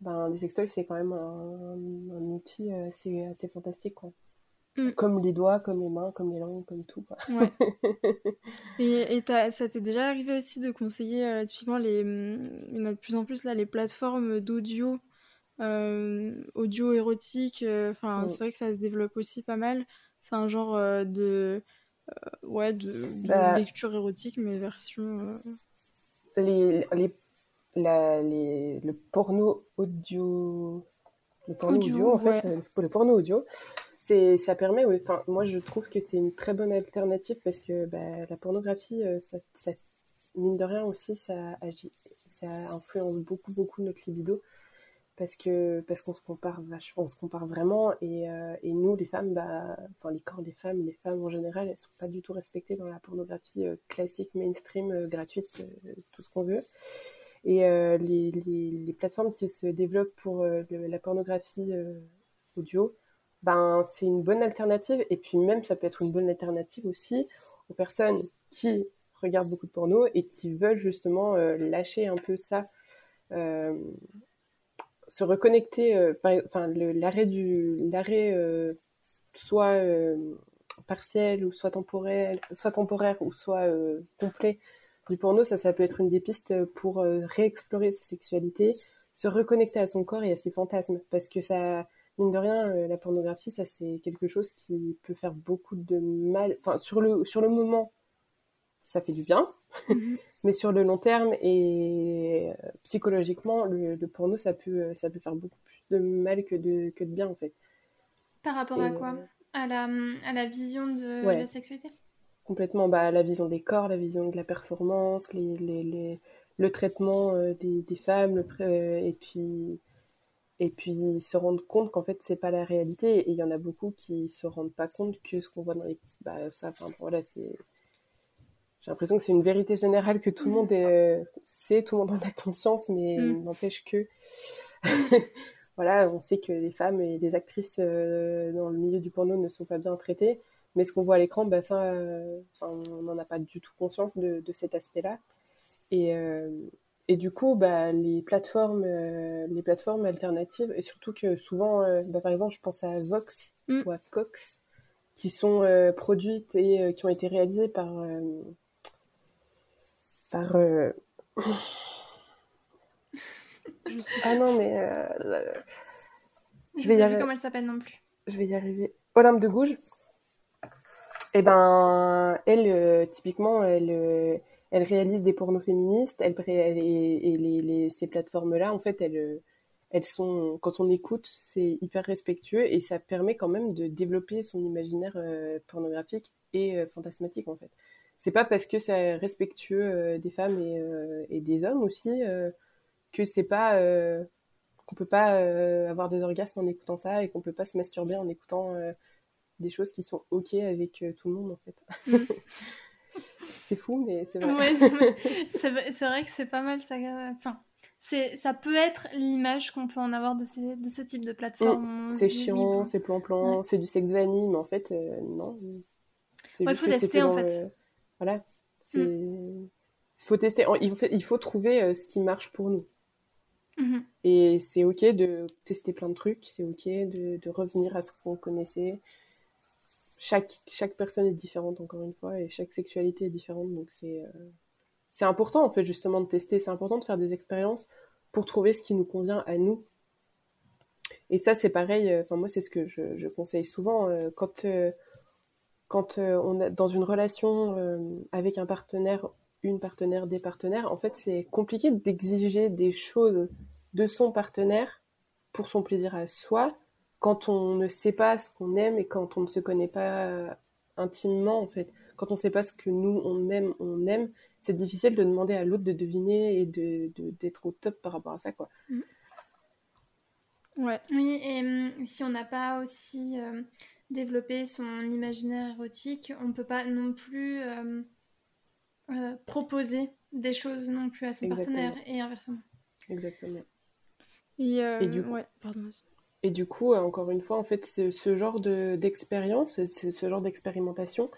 Ben, les sextoys, c'est quand même un, outil assez, assez, fantastique, quoi. Mm. Comme les doigts, comme les mains, comme les langues, comme tout. Quoi. Ouais. et, et ça t'est déjà arrivé aussi de conseiller euh, typiquement les, il y en a de plus en plus là les plateformes d'audio, audio érotique. Enfin, mm. c'est vrai que ça se développe aussi pas mal. C'est un genre de ouais de, bah lecture érotique mais version les, les, la, les, le porno audio, le porno audio, en fait, le porno audio, c'est, ça permet, enfin, moi je trouve que c'est une très bonne alternative parce que bah, la pornographie, euh, ça, ça, mine de rien aussi, ça agit, ça influence beaucoup, beaucoup notre libido parce que parce qu'on se compare vachement, on se compare vraiment et, euh, et nous les femmes bah enfin les corps des femmes les femmes en général elles sont pas du tout respectées dans la pornographie euh, classique mainstream euh, gratuite tout ce qu'on veut. Et les, les, plateformes qui se développent pour la pornographie audio ben c'est une bonne alternative et puis même ça peut être une bonne alternative aussi aux personnes qui regardent beaucoup de porno et qui veulent justement lâcher un peu ça se reconnecter, euh, enfin l'arrêt du l'arrêt euh, soit euh, partiel ou soit temporel, soit temporaire ou soit complet du porno, ça, ça peut être une des pistes pour réexplorer sa sexualité, se reconnecter à son corps et à ses fantasmes, parce que ça, mine de rien, la pornographie, ça c'est quelque chose qui peut faire beaucoup de mal. Enfin, sur le sur le moment, ça fait du bien, mhm. mais sur le long terme et euh, psychologiquement, le, porno, ça peut, ça peut faire beaucoup plus de mal que de, que de bien, en fait. Par rapport à quoi? euh, à la, à la vision de la sexualité? Complètement, bah, la vision des corps, la vision de la performance, les, les, les le traitement euh, des, des, femmes, le, et puis et puis se rendre compte qu'en fait c'est pas la réalité. Et il y en a beaucoup qui se rendent pas compte que ce qu'on voit dans les bah ça enfin voilà c'est j'ai l'impression que c'est une vérité générale que tout le monde est, sait, tout le monde en a conscience, mais mm. n'empêche que, voilà, on sait que les femmes et les actrices euh, dans le milieu du porno ne sont pas bien traitées, mais ce qu'on voit à l'écran, bah, ça, euh, on n'en a pas du tout conscience de, de cet aspect-là. Et, euh, et du coup, bah, les plateformes, les plateformes alternatives, et surtout que souvent, bah, par exemple, je pense à Vox mm. ou à Cox, qui sont produites et qui ont été réalisées par par. Euh, ah non, mais. Euh, je vais y arriver. comment elle s'appelle non plus. Je vais y arriver. Olympe de Gouges. Et eh ben, elle, euh, typiquement, elle, elle réalise des pornos féministes. Elle, et, les, les, ces plateformes-là, en fait, elles, elles sont, quand on écoute, c'est hyper respectueux et ça permet quand même de développer son imaginaire pornographique et fantasmatique, en fait c'est pas parce que c'est respectueux euh, des femmes et, euh, et, des hommes aussi euh, que c'est pas qu'on peut pas avoir des orgasmes en écoutant ça et qu'on peut pas se masturber en écoutant des choses qui sont ok avec tout le monde en fait. C'est fou mais c'est vrai. c'est vrai que c'est pas mal ça. Enfin, c'est ça peut être l'image qu'on peut en avoir de, de ce type de plateforme. Mm. c'est chiant, c'est plan-plan, c'est du sexe vanille, mais en fait, euh, non. Il faut tester en fait. Voilà. Mm. Il faut tester, il faut, il faut trouver euh, ce qui marche pour nous. Mm-hmm. Et c'est ok de tester plein de trucs, c'est ok de, de, revenir à ce qu'on connaissait. Chaque, chaque personne est différente, encore une fois, et chaque sexualité est différente, donc c'est. Euh, c'est important en fait justement de tester, c'est important de faire des expériences pour trouver ce qui nous convient à nous. Et ça c'est pareil, euh, enfin moi c'est ce que je, conseille souvent euh, quand euh, quand on est dans une relation avec un partenaire, une partenaire, des partenaires, en fait c'est compliqué d'exiger des choses de son partenaire pour son plaisir à soi quand on ne sait pas ce qu'on aime et quand on ne se connaît pas intimement en fait. Quand on ne sait pas ce que nous on aime, on aime, c'est difficile de demander à l'autre de deviner et de, d'être au top par rapport à ça, quoi. Mm. Ouais. Oui, et hum, si on n'a pas aussi euh, développé son imaginaire érotique, on ne peut pas non plus euh, euh, proposer des choses non plus à son partenaire et inversement. Exactement. Et, du coup, Et du coup, encore une fois, en fait, ce genre de, d'expérience, ce genre d'expérimentation,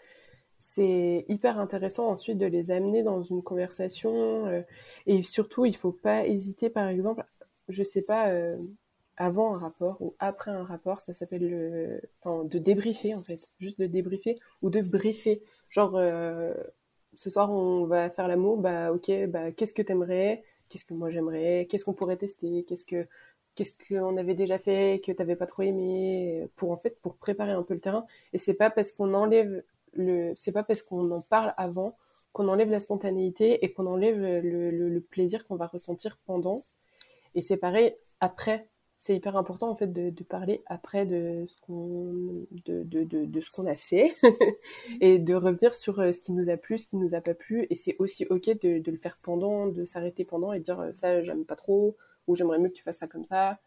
c'est hyper intéressant ensuite de les amener dans une conversation. Euh, et surtout, il faut pas hésiter, par exemple, je sais pas, euh, avant un rapport ou après un rapport, ça s'appelle de débriefer en fait, juste de débriefer ou de briefer. Genre, euh, ce soir on va faire l'amour, bah ok, bah qu'est-ce que t'aimerais? Qu'est-ce que moi j'aimerais? Qu'est-ce qu'on pourrait tester? Qu'est-ce que qu'est-ce qu'on avait déjà fait que t'avais pas trop aimé? Pour en fait pour préparer un peu le terrain et c'est pas parce qu'on enlève le, c'est pas parce qu'on en parle avant qu'on enlève la spontanéité et qu'on enlève le, plaisir qu'on va ressentir pendant. Et c'est pareil après. C'est hyper important en fait de, parler après de ce qu'on de, de, de, ce qu'on a fait et de revenir sur euh, ce qui nous a plu, ce qui nous a pas plu. Et c'est aussi ok de, le faire pendant, de s'arrêter pendant et de dire euh, ça j'aime pas trop ou j'aimerais mieux que tu fasses ça comme ça.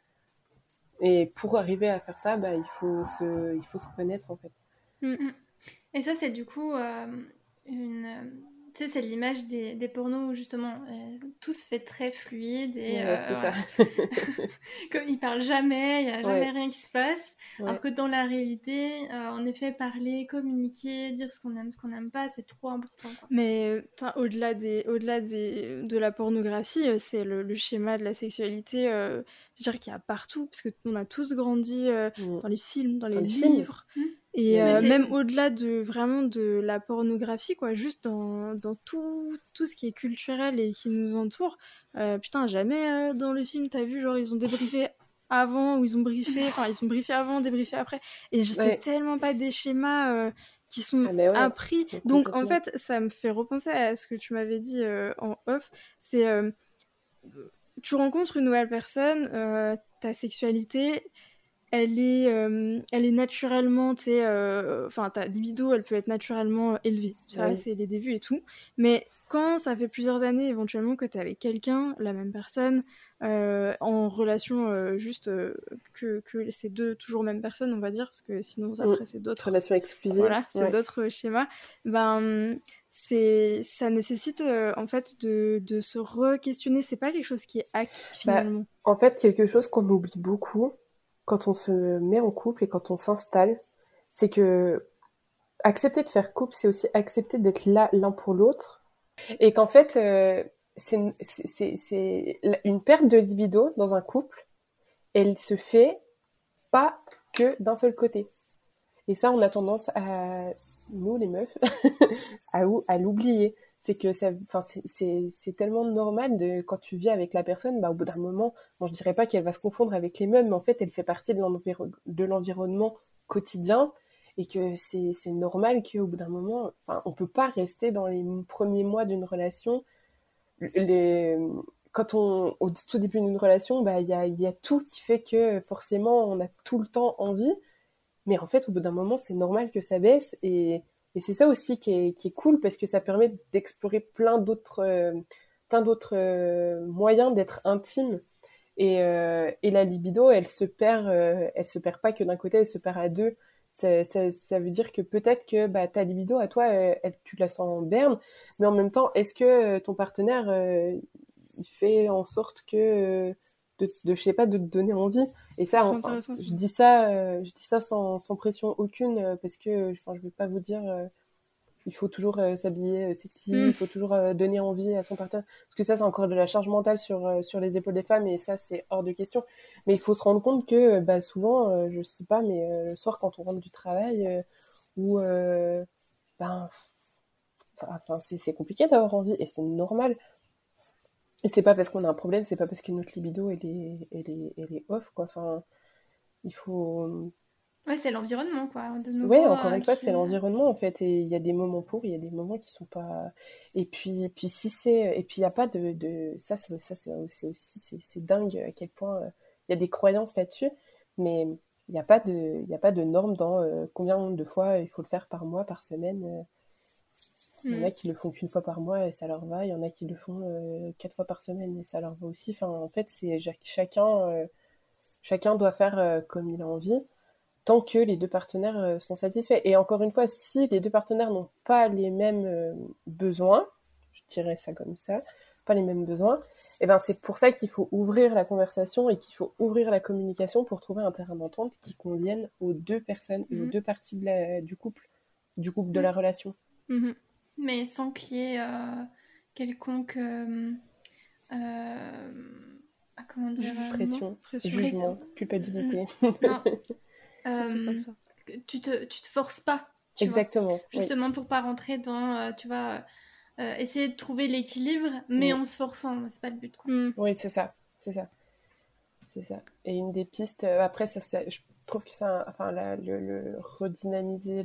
Et pour arriver à faire ça, bah, il faut se il faut se connaître en fait. Mm, mm. Et ça, c'est du coup euh, une. Tu sais, c'est l'image des, des, pornos où justement euh, tout se fait très fluide et. c'est euh, ça. Comme ils parlent jamais, il n'y a jamais rien qui se passe. Alors que dans la réalité, en effet, parler, communiquer, dire ce qu'on aime, ce qu'on n'aime pas, c'est trop important. Mais au-delà des, au-delà des, de la pornographie, c'est le, schéma de la sexualité. je dirais qu'il y a partout, parce qu'on a tous grandi mm. dans les films, dans les, livres. Mmh. Et euh, même au-delà de vraiment de la pornographie, quoi, juste dans, dans tout, tout ce qui est culturel et qui nous entoure. Euh, putain, jamais euh, dans le film, t'as vu, genre, ils ont débriefé avant ou ils ont briefé, enfin, ils ont briefé avant, débriefé après. Et je sais tellement pas des schémas qui sont ah, appris. Donc, en fait, ça me fait repenser à ce que tu m'avais dit en off. C'est. tu rencontres une nouvelle personne, ta sexualité elle est, euh, elle est naturellement, tu sais, euh, enfin, ta libido, elle peut être naturellement élevée. Ça, c'est les débuts et tout. Mais quand ça fait plusieurs années, éventuellement, que tu es avec quelqu'un, la même personne, euh, en relation juste que, que ces deux, toujours même personne, on va dire, parce que sinon, mm. après, c'est d'autres. Relations exclusives. Voilà, c'est d'autres schémas. Ben, c'est ça nécessite en fait de, de se re-questionner. C'est pas quelque chose qui est acquis bah, finalement. en fait, quelque chose qu'on oublie beaucoup, quand on se met en couple et quand on s'installe, c'est que accepter de faire couple, c'est aussi accepter d'être là l'un pour l'autre. Et qu'en fait, euh, c'est une perte de libido dans un couple, elle se fait pas que d'un seul côté. Et ça, on a tendance à, nous les meufs, à, à l'oublier c'est que c'est tellement normal de quand tu vis avec la personne, bah, au bout d'un moment, bon, je dirais pas qu'elle va se confondre avec les mêmes, mais en fait, elle fait partie de l'environnement quotidien et que c'est normal qu'au bout d'un moment, enfin, on peut pas rester dans les premiers mois d'une relation. Les, quand on, au tout début d'une relation, bah, il y a, y a tout qui fait que forcément, on a tout le temps envie. Mais en fait, au bout d'un moment, c'est normal que ça baisse et, et c'est ça aussi qui est, cool parce que ça permet d'explorer plein d'autres euh, plein d'autres euh, moyens d'être intime. Et, euh, et, la libido, elle se perd, elle se perd pas que d'un côté, elle se perd à deux. Ça, veut dire que peut-être que bah, ta libido à toi, tu la sens en berne, mais en même temps, est-ce que ton partenaire, il fait en sorte que de, de, je sais pas de te donner envie. Et ça je dis ça je dis ça sans, sans pression aucune parce que enfin je veux pas vous dire il faut toujours s'habiller sexy mm. il faut toujours donner envie à son partenaire. Parce que ça c'est encore de la charge mentale sur sur les épaules des femmes et ça c'est hors de question. Mais il faut se rendre compte que bah, souvent je sais pas mais le soir quand on rentre du travail ou ben enfin c'est compliqué d'avoir envie et c'est normal et c'est pas parce qu'on a un problème, c'est pas parce que notre libido elle est, elle est, elle est off quoi. Enfin, il faut. Ouais, c'est l'environnement quoi. ouais, encore une fois, c'est l'environnement en fait. Et il y a des moments pour, il y a des moments qui sont pas. Et puis, puis si c'est, et puis il y a pas de, de... ça, ça c'est aussi, c'est dingue à quel point euh, il y a des croyances là-dessus, mais il n'y a pas de, il y a pas de norme dans euh, combien de fois il faut le faire par mois, par semaine. Euh, il y en a mm. qui le font qu'une fois par mois et ça leur va. Il y en a qui le font euh, quatre fois par semaine et ça leur va aussi. Enfin, en fait, c'est chacun, euh, chacun doit faire euh, comme il a envie, tant que les deux partenaires sont satisfaits. Et encore une fois, si les deux partenaires n'ont pas les mêmes besoins, je dirais ça comme ça, pas les mêmes besoins, et eh ben c'est pour ça qu'il faut ouvrir la conversation et qu'il faut ouvrir la communication pour trouver un terrain d'entente qui convienne aux deux personnes et aux mm. deux parties du couple, du couple de la mm. relation. Mm-hmm mais sans qu'il y ait euh, quelconque. Euh, euh, ah, comment dire Pression, pression. jugement, culpabilité. Non. ça. Tu te, tu te forces pas. Exactement. Justement pour pas rentrer dans, tu vois, essayer de trouver l'équilibre, mais en se forçant. C'est pas le but. Quoi. Mm. Oui, c'est ça. C'est ça. C'est ça. Et une des pistes, après, ça, je trouve que ça, enfin, le, redynamiser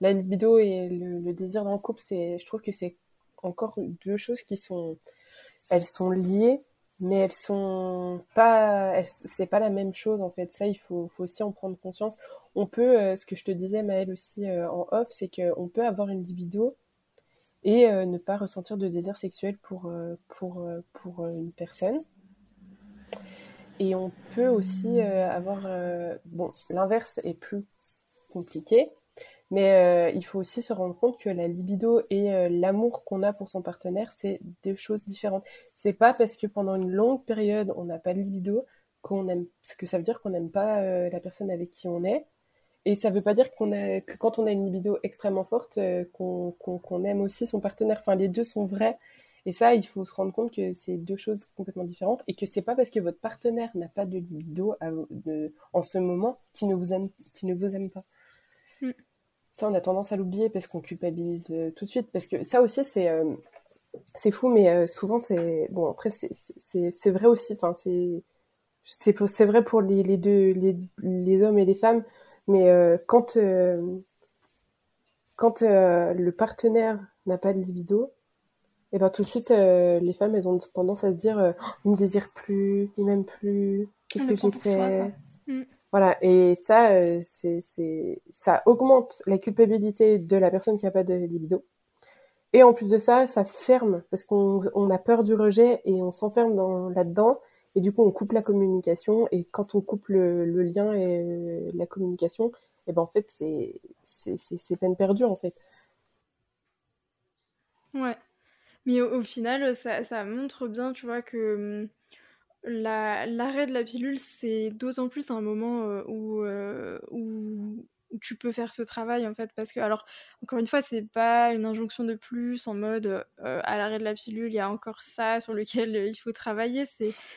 la libido et le, désir dans le couple, c'est, je trouve que c'est encore deux choses qui sont, elles sont liées, mais elles sont pas, c'est pas la même chose en fait. Ça, il faut, faut aussi en prendre conscience. On peut, euh, ce que je te disais Maëlle aussi euh, en off, c'est qu'on peut avoir une libido et euh, ne pas ressentir de désir sexuel pour, pour, pour une personne. Et on peut aussi euh, avoir... Euh, bon, l'inverse est plus compliqué, mais euh, il faut aussi se rendre compte que la libido et l'amour qu'on a pour son partenaire, c'est deux choses différentes. C'est pas parce que pendant une longue période, on n'a pas de libido qu'on aime... que ça veut dire qu'on n'aime pas la personne avec qui on est. Et ça veut pas dire qu'on a, que quand on a une libido extrêmement forte, qu'on aime aussi son partenaire. Enfin, les deux sont vrais. Et ça, il faut se rendre compte que c'est deux choses complètement différentes et que c'est pas parce que votre partenaire n'a pas de libido en ce moment qu'il ne vous aime, ne vous aime pas. Mm. Ça, on a tendance à l'oublier parce qu'on culpabilise euh, tout de suite. Parce que ça aussi, c'est euh, c'est fou, mais euh, souvent, c'est bon. Après, c'est vrai aussi. Enfin, c'est c'est vrai pour les, les deux les, les, hommes et les femmes. Mais quand quand le partenaire n'a pas de libido, et ben tout de suite, euh, les femmes, elles ont tendance à se dire, euh, oh, il me désire plus, il m'aime plus, qu'est-ce que j'ai fait mm. Voilà, et ça, euh, c'est, ça augmente la culpabilité de la personne qui n'a pas de libido. Et en plus de ça, ça ferme, parce qu'on on a peur du rejet et on s'enferme dans, là-dedans. Et du coup, on coupe la communication. Et quand on coupe le, le lien et la communication, et ben en fait, c'est, c'est peine perdue, en fait. Ouais. Mais au, final, ça, montre bien, tu vois, que hum, l'arrêt de la pilule, c'est d'autant plus un moment euh, euh, où, tu peux faire ce travail, en fait. Parce que, alors, encore une fois, c'est pas une injonction de plus en mode euh, à l'arrêt de la pilule, il y a encore ça sur lequel il faut travailler.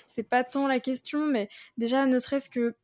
C'est pas tant la question, mais déjà, ne serait-ce que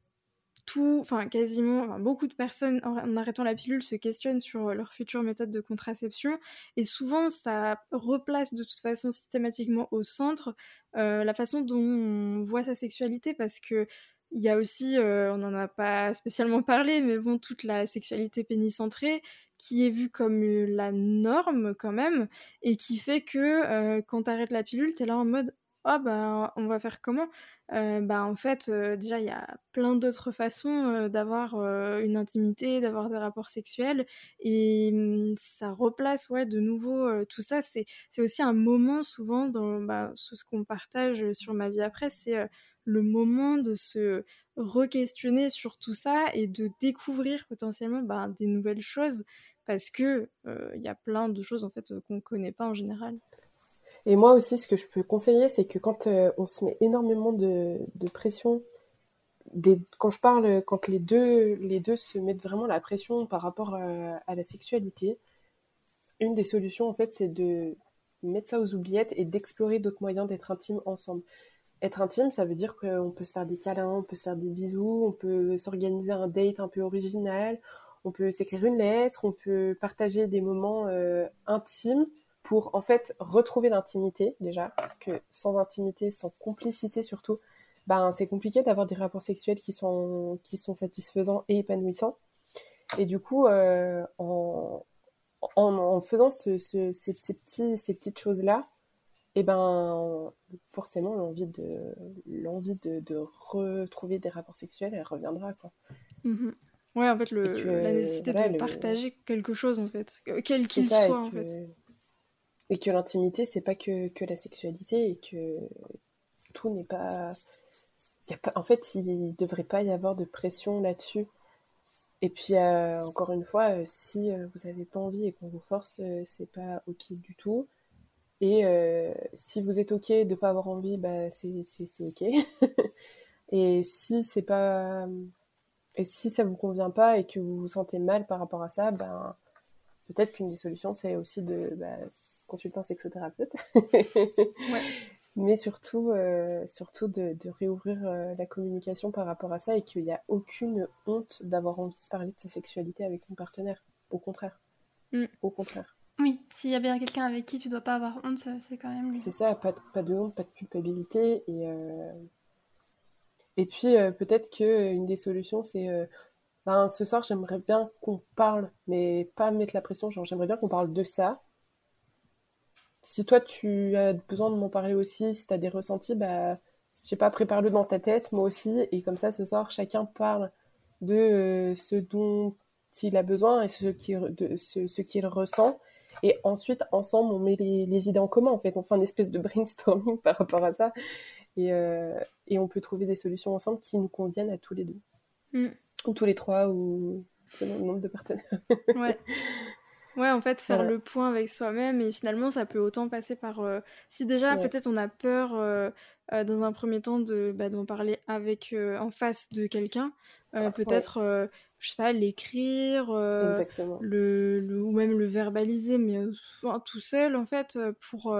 tout, enfin quasiment, beaucoup de personnes en, arrêtant la pilule se questionnent sur euh, leur future méthode de contraception. Et souvent ça replace de toute façon systématiquement au centre euh, la façon dont on voit sa sexualité. Parce que il y a aussi, euh, on n'en a pas spécialement parlé, mais bon, toute la sexualité pénicentrée qui est vue comme la norme quand même et qui fait que quand tu arrêtes la pilule, tu es là en mode oh bah on va faire comment? Euh, bah en fait euh, déjà il y a plein d'autres façons euh, d'avoir une intimité d'avoir des rapports sexuels et mmh, ça replace ouais de nouveau tout ça. C'est aussi un moment souvent dans bah, ce qu'on partage sur ma vie après c'est le moment de se re-questionner sur tout ça et de découvrir potentiellement des nouvelles choses parce que il y a plein de choses en fait qu'on connaît pas en général Et moi aussi, ce que je peux conseiller, c'est que quand on se met énormément de, pression quand je parle, quand les deux, se mettent vraiment la pression par rapport à, la sexualité, une des solutions, en fait, c'est de mettre ça aux oubliettes et d'explorer d'autres moyens d'être intime ensemble. Être intime, ça veut dire qu'on peut se faire des câlins, on peut se faire des bisous, on peut s'organiser un date un peu original, on peut s'écrire une lettre, on peut partager des moments euh, intimes pour en fait retrouver l'intimité déjà, parce que sans intimité, sans complicité surtout, ben, c'est compliqué d'avoir des rapports sexuels qui sont, qui sont satisfaisants et épanouissants. Et du coup, euh, en, en, faisant ce, ce, ces, petits, ces petites choses-là, et eh ben, forcément, l'envie de, l'envie de, de, retrouver des rapports sexuels, elle reviendra. Quoi. Mm-hmm. Ouais, en fait, le, la nécessité de partager quelque chose, en fait, quel qu'il soit, en fait. Et que l'intimité, c'est pas que, que la sexualité et que tout n'est pas en fait, il devrait pas y avoir de pression là-dessus. Et puis, euh, encore une fois, euh, si euh, vous n'avez pas envie et qu'on vous force, c'est pas OK du tout. Et si vous êtes OK de pas avoir envie, bah, c'est OK. et si c'est pas. Et si ça vous convient pas et que vous vous sentez mal par rapport à ça, ben, peut-être qu'une des solutions, c'est aussi de bah, consulter un sexothérapeute. ouais mais surtout, euh, surtout de, réouvrir euh, la communication par rapport à ça et qu'il n'y a aucune honte d'avoir envie de parler de sa sexualité avec son partenaire. Au contraire. Mm. Au contraire. Oui, s'il y a bien quelqu'un avec qui tu dois pas avoir honte, c'est quand même C'est ça, pas de, pas de honte, pas de culpabilité. Et, euh, et puis, peut-être qu'une des solutions, c'est ben, ce soir, j'aimerais bien qu'on parle, mais pas mettre la pression, genre j'aimerais bien qu'on parle de ça si toi tu as besoin de m'en parler aussi, si tu as des ressentis, bah, je sais pas, prépare-le dans ta tête, moi aussi, et comme ça ce soir chacun parle de euh, ce dont il a besoin et ce qu'il ce, qu'il ressent. Et ensuite, ensemble, on met les, idées en commun, en fait. On fait une espèce de brainstorming par rapport à ça. Et, euh, et, on peut trouver des solutions ensemble qui nous conviennent à tous les deux. Mm. Ou tous les trois, ou selon le nombre de partenaires. ouais. Ouais, en fait, faire le point avec soi-même et finalement, ça peut autant passer par. Euh, si déjà, peut-être, on a peur euh, euh, dans un premier temps de bah, d'en parler avec en face de quelqu'un, peut-être, je sais pas, l'écrire, le, le, ou même le verbaliser, mais tout seul, en fait, pour,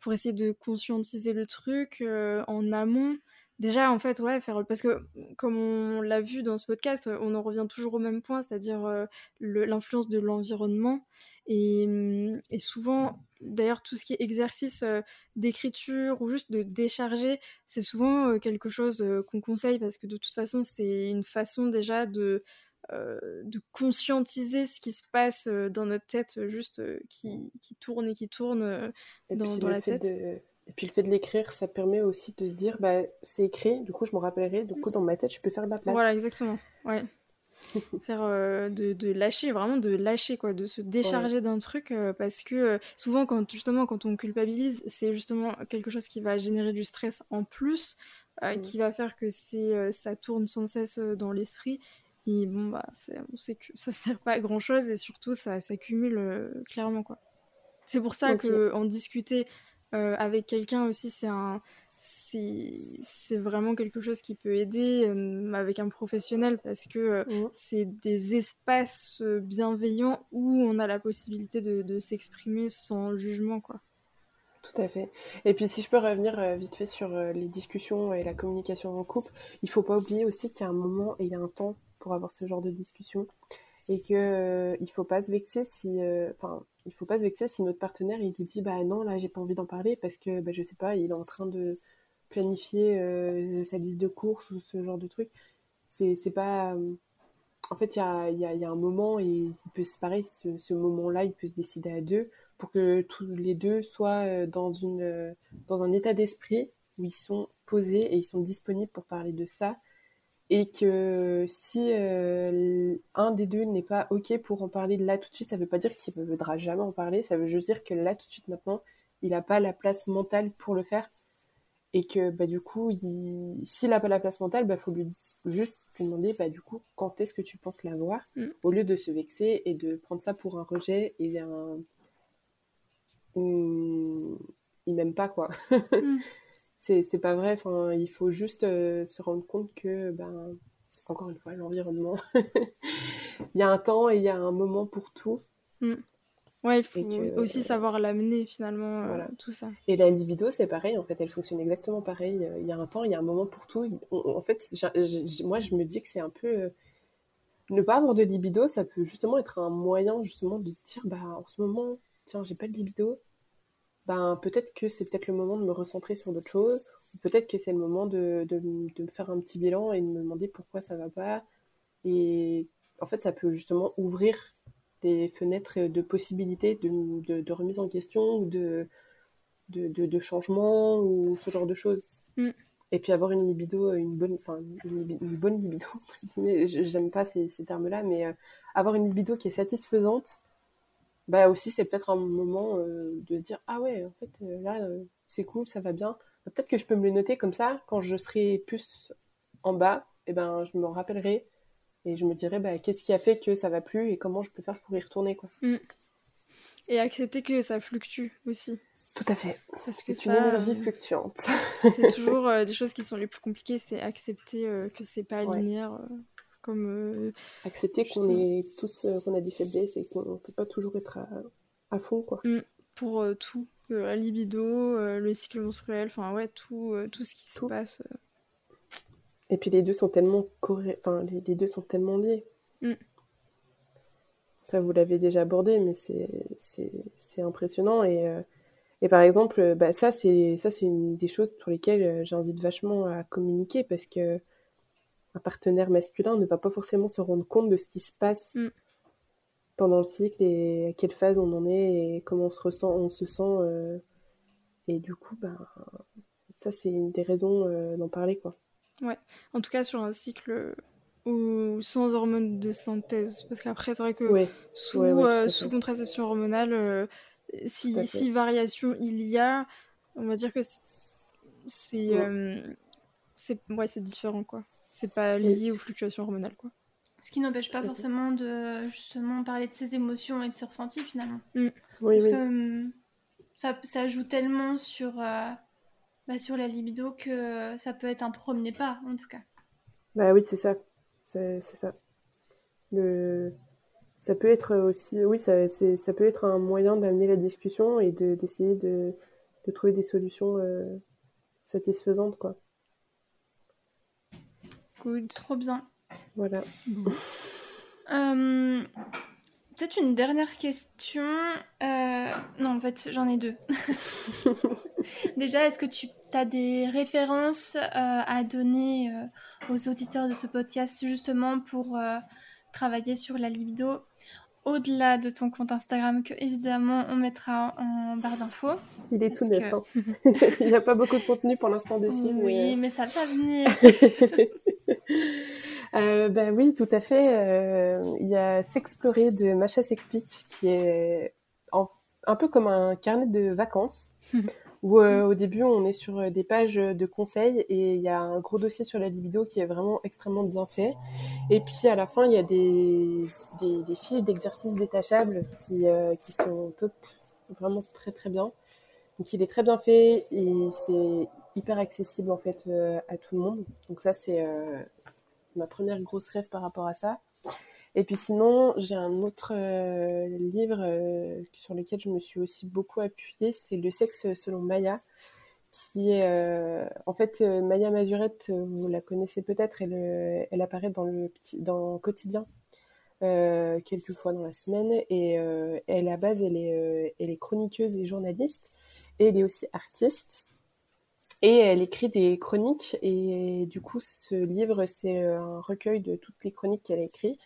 pour essayer de conscientiser le truc en amont. Déjà, en fait, ouais, faire. Parce que, comme on l'a vu dans ce podcast, on en revient toujours au même point, c'est-à-dire euh, l'influence de l'environnement. Et, mm, et, souvent, d'ailleurs, tout ce qui est exercice euh, d'écriture ou juste de décharger, c'est souvent euh, quelque chose qu'on conseille parce que de toute façon, c'est une façon déjà de. de conscientiser ce qui se passe dans notre tête, juste qui, qui, tourne et qui tourne dans, dans la tête. Et puis le fait de l'écrire, ça permet aussi de se dire, bah, c'est écrit, du coup je me rappellerai, du coup dans ma tête je peux faire de la place. Voilà, exactement. Ouais. faire euh, de, de, lâcher, vraiment de lâcher, quoi, de se décharger d'un truc, euh, parce que euh, souvent, quand, justement, quand on culpabilise, c'est justement quelque chose qui va générer du stress en plus, mm. qui va faire que c'est ça tourne sans cesse dans l'esprit. Et bon, bah, on sait que ça sert pas à grand chose et surtout ça s'accumule clairement, quoi. C'est pour ça que en discuter euh, avec quelqu'un aussi, c'est un c'est vraiment quelque chose qui peut aider euh, avec un professionnel parce que euh, mmh. c'est des espaces bienveillants où on a la possibilité de, de s'exprimer sans jugement quoi. Tout à fait. Et puis si je peux revenir vite fait sur les discussions et la communication en couple, il faut pas oublier aussi qu'il y a un moment et il y a un temps pour avoir ce genre de discussion et que il faut pas se vexer si enfin il faut pas se vexer si notre partenaire il nous dit bah non là j'ai pas envie d'en parler parce que bah, je sais pas il est en train de planifier euh, sa liste de courses ou ce genre de truc. C'est pas en fait il y a, y, a, un moment et il peut se pareil ce, ce moment là il peut se décider à deux pour que tous les deux soient dans une dans un état d'esprit où ils sont posés et ils sont disponibles pour parler de ça et que si euh, un des deux n'est pas ok pour en parler là tout de suite, ça veut pas dire qu'il ne voudra jamais en parler, ça veut juste dire que là tout de suite maintenant, il n'a pas la place mentale pour le faire et que bah du coup, s'il n'a pas la place mentale, bah faut lui juste lui demander bah du coup quand est-ce que tu penses l'avoir mm. au lieu de se vexer et de prendre ça pour un rejet et un il m'aime pas quoi. Mm. c'est pas vrai. Enfin, il faut juste se rendre compte que ben encore une fois l'environnement. il y a un temps et il y a un moment pour tout. Mm. Ouais, il faut aussi savoir l'amener finalement, voilà. tout ça. Et la libido, c'est pareil, en fait, elle fonctionne exactement pareil. Il y a un temps, il y a un moment pour tout. en fait, moi, je me dis que c'est un peu ne pas avoir de libido, ça peut justement être un moyen justement de se dire, bah en ce moment, tiens, j'ai pas de libido, ben peut-être que c'est peut-être le moment de me recentrer sur d'autres choses, ou peut-être que c'est le moment de, de, de, faire un petit bilan et de me demander pourquoi ça va pas. Et en fait, ça peut justement ouvrir des fenêtres de possibilités de, de remise en question ou de, de, changement ou ce genre de choses. Mm et puis avoir une libido, une bonne, enfin une, bonne libido, j'aime pas ces, ces termes-là, mais euh, avoir une libido qui est satisfaisante, bah aussi c'est peut-être un moment euh, de se dire ah ouais en fait euh, là c'est cool, ça va bien. Peut-être que je peux me le noter comme ça quand je serai plus en bas, et ben je me rappellerai et je me dirai bah qu'est-ce qui a fait que ça va plus et comment je peux faire pour y retourner quoi. Mm. Et accepter que ça fluctue aussi. Tout à fait. Parce que c'est une énergie euh, fluctuante. c'est toujours euh, les choses qui sont les plus compliquées, c'est accepter euh, que c'est pas linéaire. Comme accepter qu'on est tous qu'on a des faiblesses et qu'on peut pas toujours être à, fond quoi. Mm. pour tout, la libido, le cycle menstruel, enfin ouais, tout tout ce qui se passe. Et puis les deux sont tellement enfin les, deux sont tellement liés. Mm. Ça vous l'avez déjà abordé mais c'est impressionnant et et par exemple, euh, bah, ça, c'est ça, c'est une des choses sur lesquelles euh, j'invite vachement à communiquer parce que un partenaire masculin ne va pas forcément se rendre compte de ce qui se passe mm. pendant le cycle et à quelle phase on en est et comment on se ressent, on se sent. Euh, et du coup, bah, ça, c'est une des raisons d'en parler, quoi. Ouais. En tout cas, sur un cycle ou sans hormones de synthèse, parce qu'après, c'est vrai que sous, sous contraception hormonale si, si variation il y a, on va dire que c'est euh, c'est ouais, c'est différent quoi. C'est pas lié aux fluctuations hormonales quoi. Ce qui n'empêche pas forcément de justement parler de ses émotions et de ses ressentis finalement. Mm. Parce que hum, ça, ça, joue tellement sur, euh, bah, sur la libido que ça peut être un premier pas en tout cas. Bah oui, c'est ça. C'est ça. Le ça peut être aussi, oui, ça, ça peut être un moyen d'amener la discussion et d'essayer de, de, trouver des solutions euh, satisfaisantes, quoi. Good, trop bien. Voilà. Euh, peut-être une dernière question. Euh, non, en fait, j'en ai deux. Déjà, est-ce que tu as des références à donner aux auditeurs de ce podcast justement pour travailler sur la libido au-delà de ton compte Instagram que évidemment on mettra en barre d'infos. Il est tout neuf. Hein. Il n'y a pas beaucoup de contenu pour l'instant dessus. Oui, euh, mais, ça va venir. euh, ben oui, tout à fait. Euh, il y a S'explorer de Macha s'explique qui est un peu comme un carnet de vacances. Où euh, au début on est sur euh, des pages de conseils et il y a un gros dossier sur la libido qui est vraiment extrêmement bien fait. Et puis à la fin il y a des, des, des fiches d'exercices détachables qui, euh, qui sont top, vraiment très très bien. Donc il est très bien fait et c'est hyper accessible en fait à tout le monde. Donc ça c'est ma première grosse rêve par rapport à ça. Et puis sinon, j'ai un autre euh, livre euh, sur lequel je me suis aussi beaucoup appuyée, c'est Le sexe selon Maya, qui est euh, en fait Maya Mazurette, vous la connaissez peut-être, elle, apparaît dans le petit, dans quotidien quelques fois dans la semaine et elle à base elle est, elle est chroniqueuse et journaliste et elle est aussi artiste. Et elle écrit des chroniques et du coup ce livre c'est un recueil de toutes les chroniques qu'elle a écrites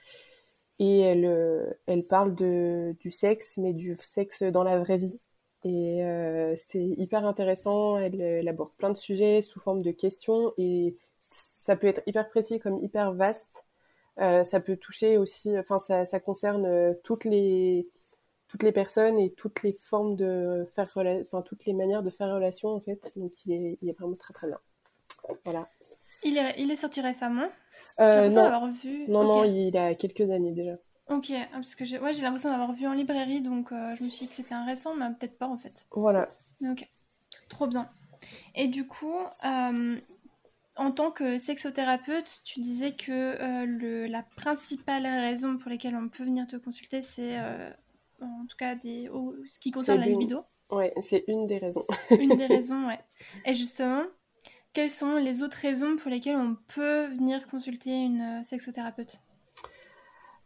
et elle, euh, parle du sexe, mais du sexe dans la vraie vie. Et euh, c'est hyper intéressant, elle, aborde plein de sujets sous forme de questions et ça peut être hyper précis comme hyper vaste. Euh, ça peut toucher aussi, enfin ça, concerne toutes les personnes et toutes les formes de faire enfin toutes les manières de faire relation en fait. Donc il est, il est vraiment très très bien. Voilà. Il est, il est sorti récemment euh, J'ai vu. Non, non, il a quelques années déjà. Ok, ah, parce que j'ai ouais, l'impression d'avoir vu en librairie, donc euh, je me suis dit que c'était un récent, mais peut-être pas en fait. Voilà. Ok. Trop bien. Et du coup, euh, en tant que sexothérapeute, tu disais que le, la principale raison pour laquelle on peut venir te consulter, c'est en tout cas des, ce qui concerne la libido. Oui, c'est une des raisons. une des raisons, ouais. Et justement, quelles sont les autres raisons pour lesquelles on peut venir consulter une sexothérapeute?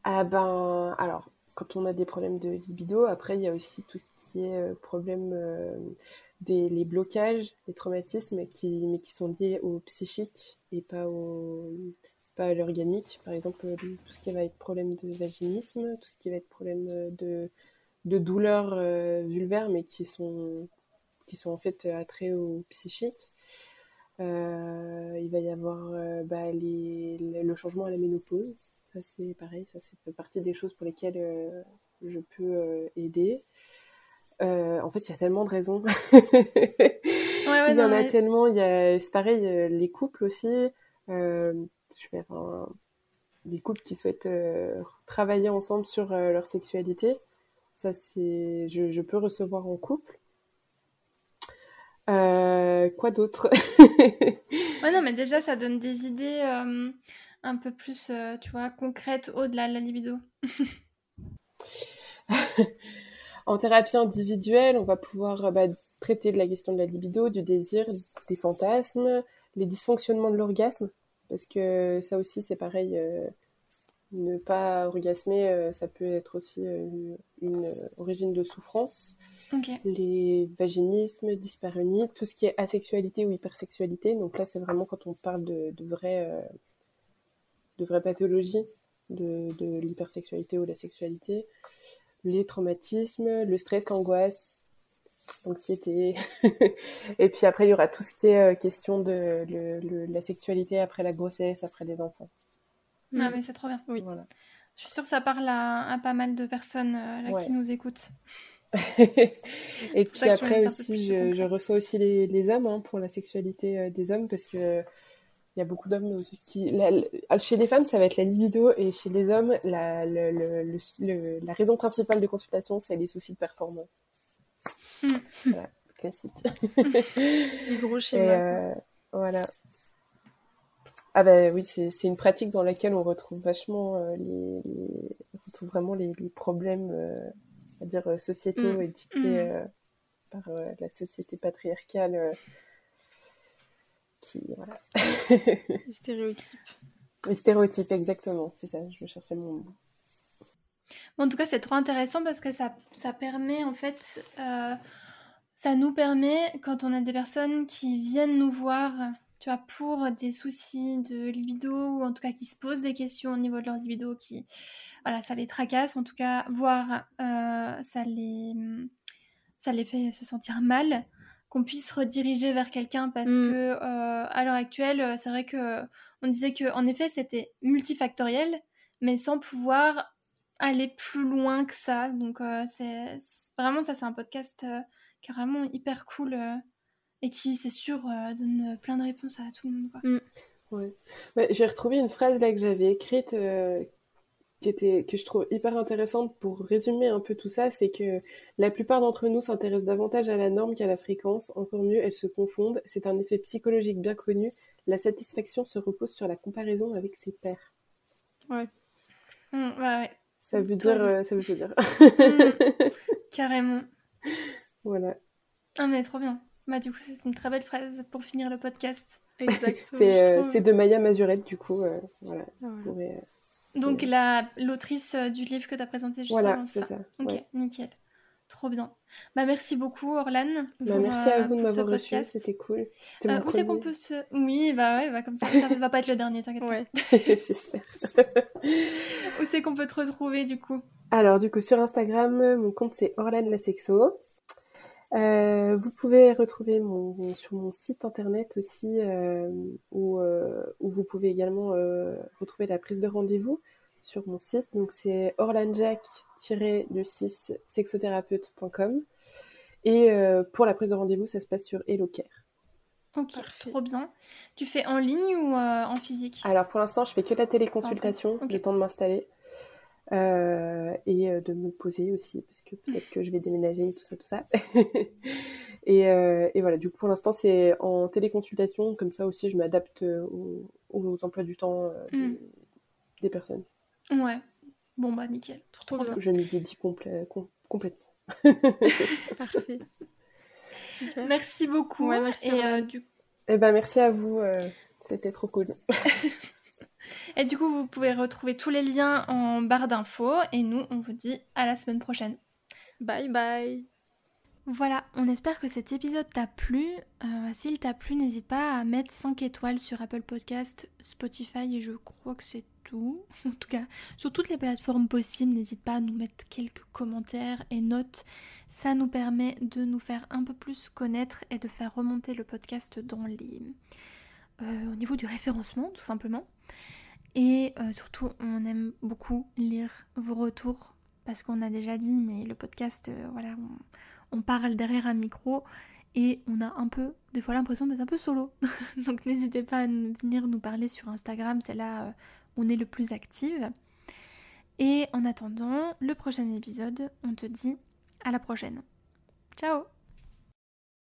Ah ben, alors, quand on a des problèmes de libido, après, il y a aussi tout ce qui est problème des les blocages, les traumatismes, qui, mais qui sont liés au psychique et pas, au, pas à l'organique. Par exemple, tout ce qui va être problème de vaginisme, tout ce qui va être problème de, de douleurs euh, vulvaires, mais qui sont, qui sont en fait attraits au psychique. Euh, il va y avoir euh, bah, les, le changement à la ménopause. Ça, c'est pareil, ça, c'est partie des choses pour lesquelles je peux aider. Euh, en fait, il y a tellement de raisons. il y en a tellement. Il y a, c'est pareil, euh, les couples aussi. Euh, je fais, enfin, les couples qui souhaitent euh, travailler ensemble sur leur sexualité. Ça, c'est, je, je, peux recevoir en couple. Quoi d'autre? Ouais, non, mais déjà, ça donne des idées un peu plus, tu vois, concrètes au-delà de la libido. En thérapie individuelle, on va pouvoir bah, traiter de la question de la libido, du désir, des fantasmes, les dysfonctionnements de l'orgasme, parce que ça aussi c'est pareil, euh, ne pas orgasmer, euh, ça peut être aussi euh, une, origine de souffrance. Les vaginismes, dyspareunie, tout ce qui est asexualité ou hypersexualité. Donc là, c'est vraiment quand on parle de, de vraies de vraie pathologies de, de l'hypersexualité ou de la sexualité les traumatismes, le stress, l'angoisse, l'anxiété. et puis après, il y aura tout ce qui est euh, question de, la sexualité après la grossesse, après les enfants. Ah, mais c'est trop bien. Oui. Voilà. Je suis sûre que ça parle à, pas mal de personnes euh, qui nous écoutent. Et puis après aussi, je, reçois aussi les, hommes hein, pour la sexualité euh, des hommes parce que il y a beaucoup d'hommes qui. chez les femmes, ça va être la libido, et chez les hommes, la, la raison principale de consultation, c'est les soucis de performance. Hmm. Voilà, classique. Gros schéma. Euh, voilà. Ah bah oui, c'est une pratique dans laquelle on retrouve vachement euh, les, on retrouve vraiment les, problèmes, euh, à dire sociétaux hmm. étiquetés hmm. par la société patriarcale qui voilà. Les stéréotypes. Les stéréotypes, exactement. C'est ça, je cherchais mon mot. en tout cas, c'est trop intéressant parce que ça, ça permet, en fait, euh, ça nous permet, quand on a des personnes qui viennent nous voir, tu vois, pour des soucis de libido, ou en tout cas qui se posent des questions au niveau de leur libido, qui, voilà, ça les tracasse, en tout cas, voire euh, ça, les, ça les fait se sentir mal, qu'on puisse rediriger vers quelqu'un parce mm. que euh, à l'heure actuelle, euh, c'est vrai que on disait que en effet c'était multifactoriel, mais sans pouvoir aller plus loin que ça. Donc euh, c'est vraiment ça, c'est un podcast carrément hyper cool et qui, c'est sûr, donne plein de réponses à tout le monde. Mm. Ouais. J'ai retrouvé une phrase là que j'avais écrite qui était, que je trouve hyper intéressante pour résumer un peu tout ça, c'est que la plupart d'entre nous s'intéressent davantage à la norme qu'à la fréquence. Encore mieux, elles se confondent. C'est un effet psychologique bien connu. La satisfaction se repose sur la comparaison avec ses pairs. Ouais. Mmh, ouais, Ça veut dire, euh, ça veut dire. Mmh. carrément. Voilà. Ah mais trop bien. Bah du coup c'est une très belle phrase pour finir le podcast. Exactement. c'est euh, de Maya Mazurette du coup. Euh, voilà. Ah, donc l'autrice euh, du livre que tu as présenté juste voilà, avant c'est ça. Ok, nickel. Trop bien. Bah merci beaucoup Orlan. Bah, merci à euh, vous de m'avoir reçu, c'était cool. Euh, où c'est qu'on peut se... Oui, bah ouais, bah comme ça, ça va pas être le dernier, t'inquiète ouais. J'espère. où c'est qu'on peut te retrouver du coup? Alors du coup sur Instagram, mon compte c'est Orlan la sexo. Euh, vous pouvez retrouver mon, sur mon site internet aussi, euh, où, euh, où, vous pouvez également retrouver la prise de rendez-vous sur mon site. Donc c'est orlanjack-6 sexothérapeute.com. Et pour la prise de rendez-vous, ça se passe sur HelloCare. Ok, trop bien. Tu fais en ligne ou en physique? Alors pour l'instant, je fais que la téléconsultation, okay. le temps de m'installer. Et de me poser aussi, parce que peut-être que je vais déménager, tout ça, tout ça. et, et, voilà, du coup, pour l'instant, c'est en téléconsultation, comme ça aussi, je m'adapte aux, aux, emplois du temps mm. des personnes. Ouais, bon bah nickel, trop, bien. Je me dédie complètement. Parfait. Merci beaucoup. merci et, euh, du... eh ben, merci à vous. Euh, c'était trop cool. Et du coup, vous pouvez retrouver tous les liens en barre d'infos. Et nous, on vous dit à la semaine prochaine. Bye bye. Voilà, on espère que cet épisode t'a plu. Euh, s'il t'a plu, n'hésite pas à mettre 5 étoiles sur Apple Podcast, Spotify et je crois que c'est tout. En tout cas, sur toutes les plateformes possibles, n'hésite pas à nous mettre quelques commentaires et notes. Ça nous permet de nous faire un peu plus connaître et de faire remonter le podcast dans les... Euh, au niveau du référencement, tout simplement. Et euh, surtout, on aime beaucoup lire vos retours parce qu'on a déjà dit, mais le podcast, euh, voilà, on, parle derrière un micro et on a un peu, des fois, l'impression d'être un peu solo. Donc n'hésitez pas à venir nous parler sur Instagram, c'est là où on est le plus active. Et en attendant le prochain épisode, on te dit à la prochaine. Ciao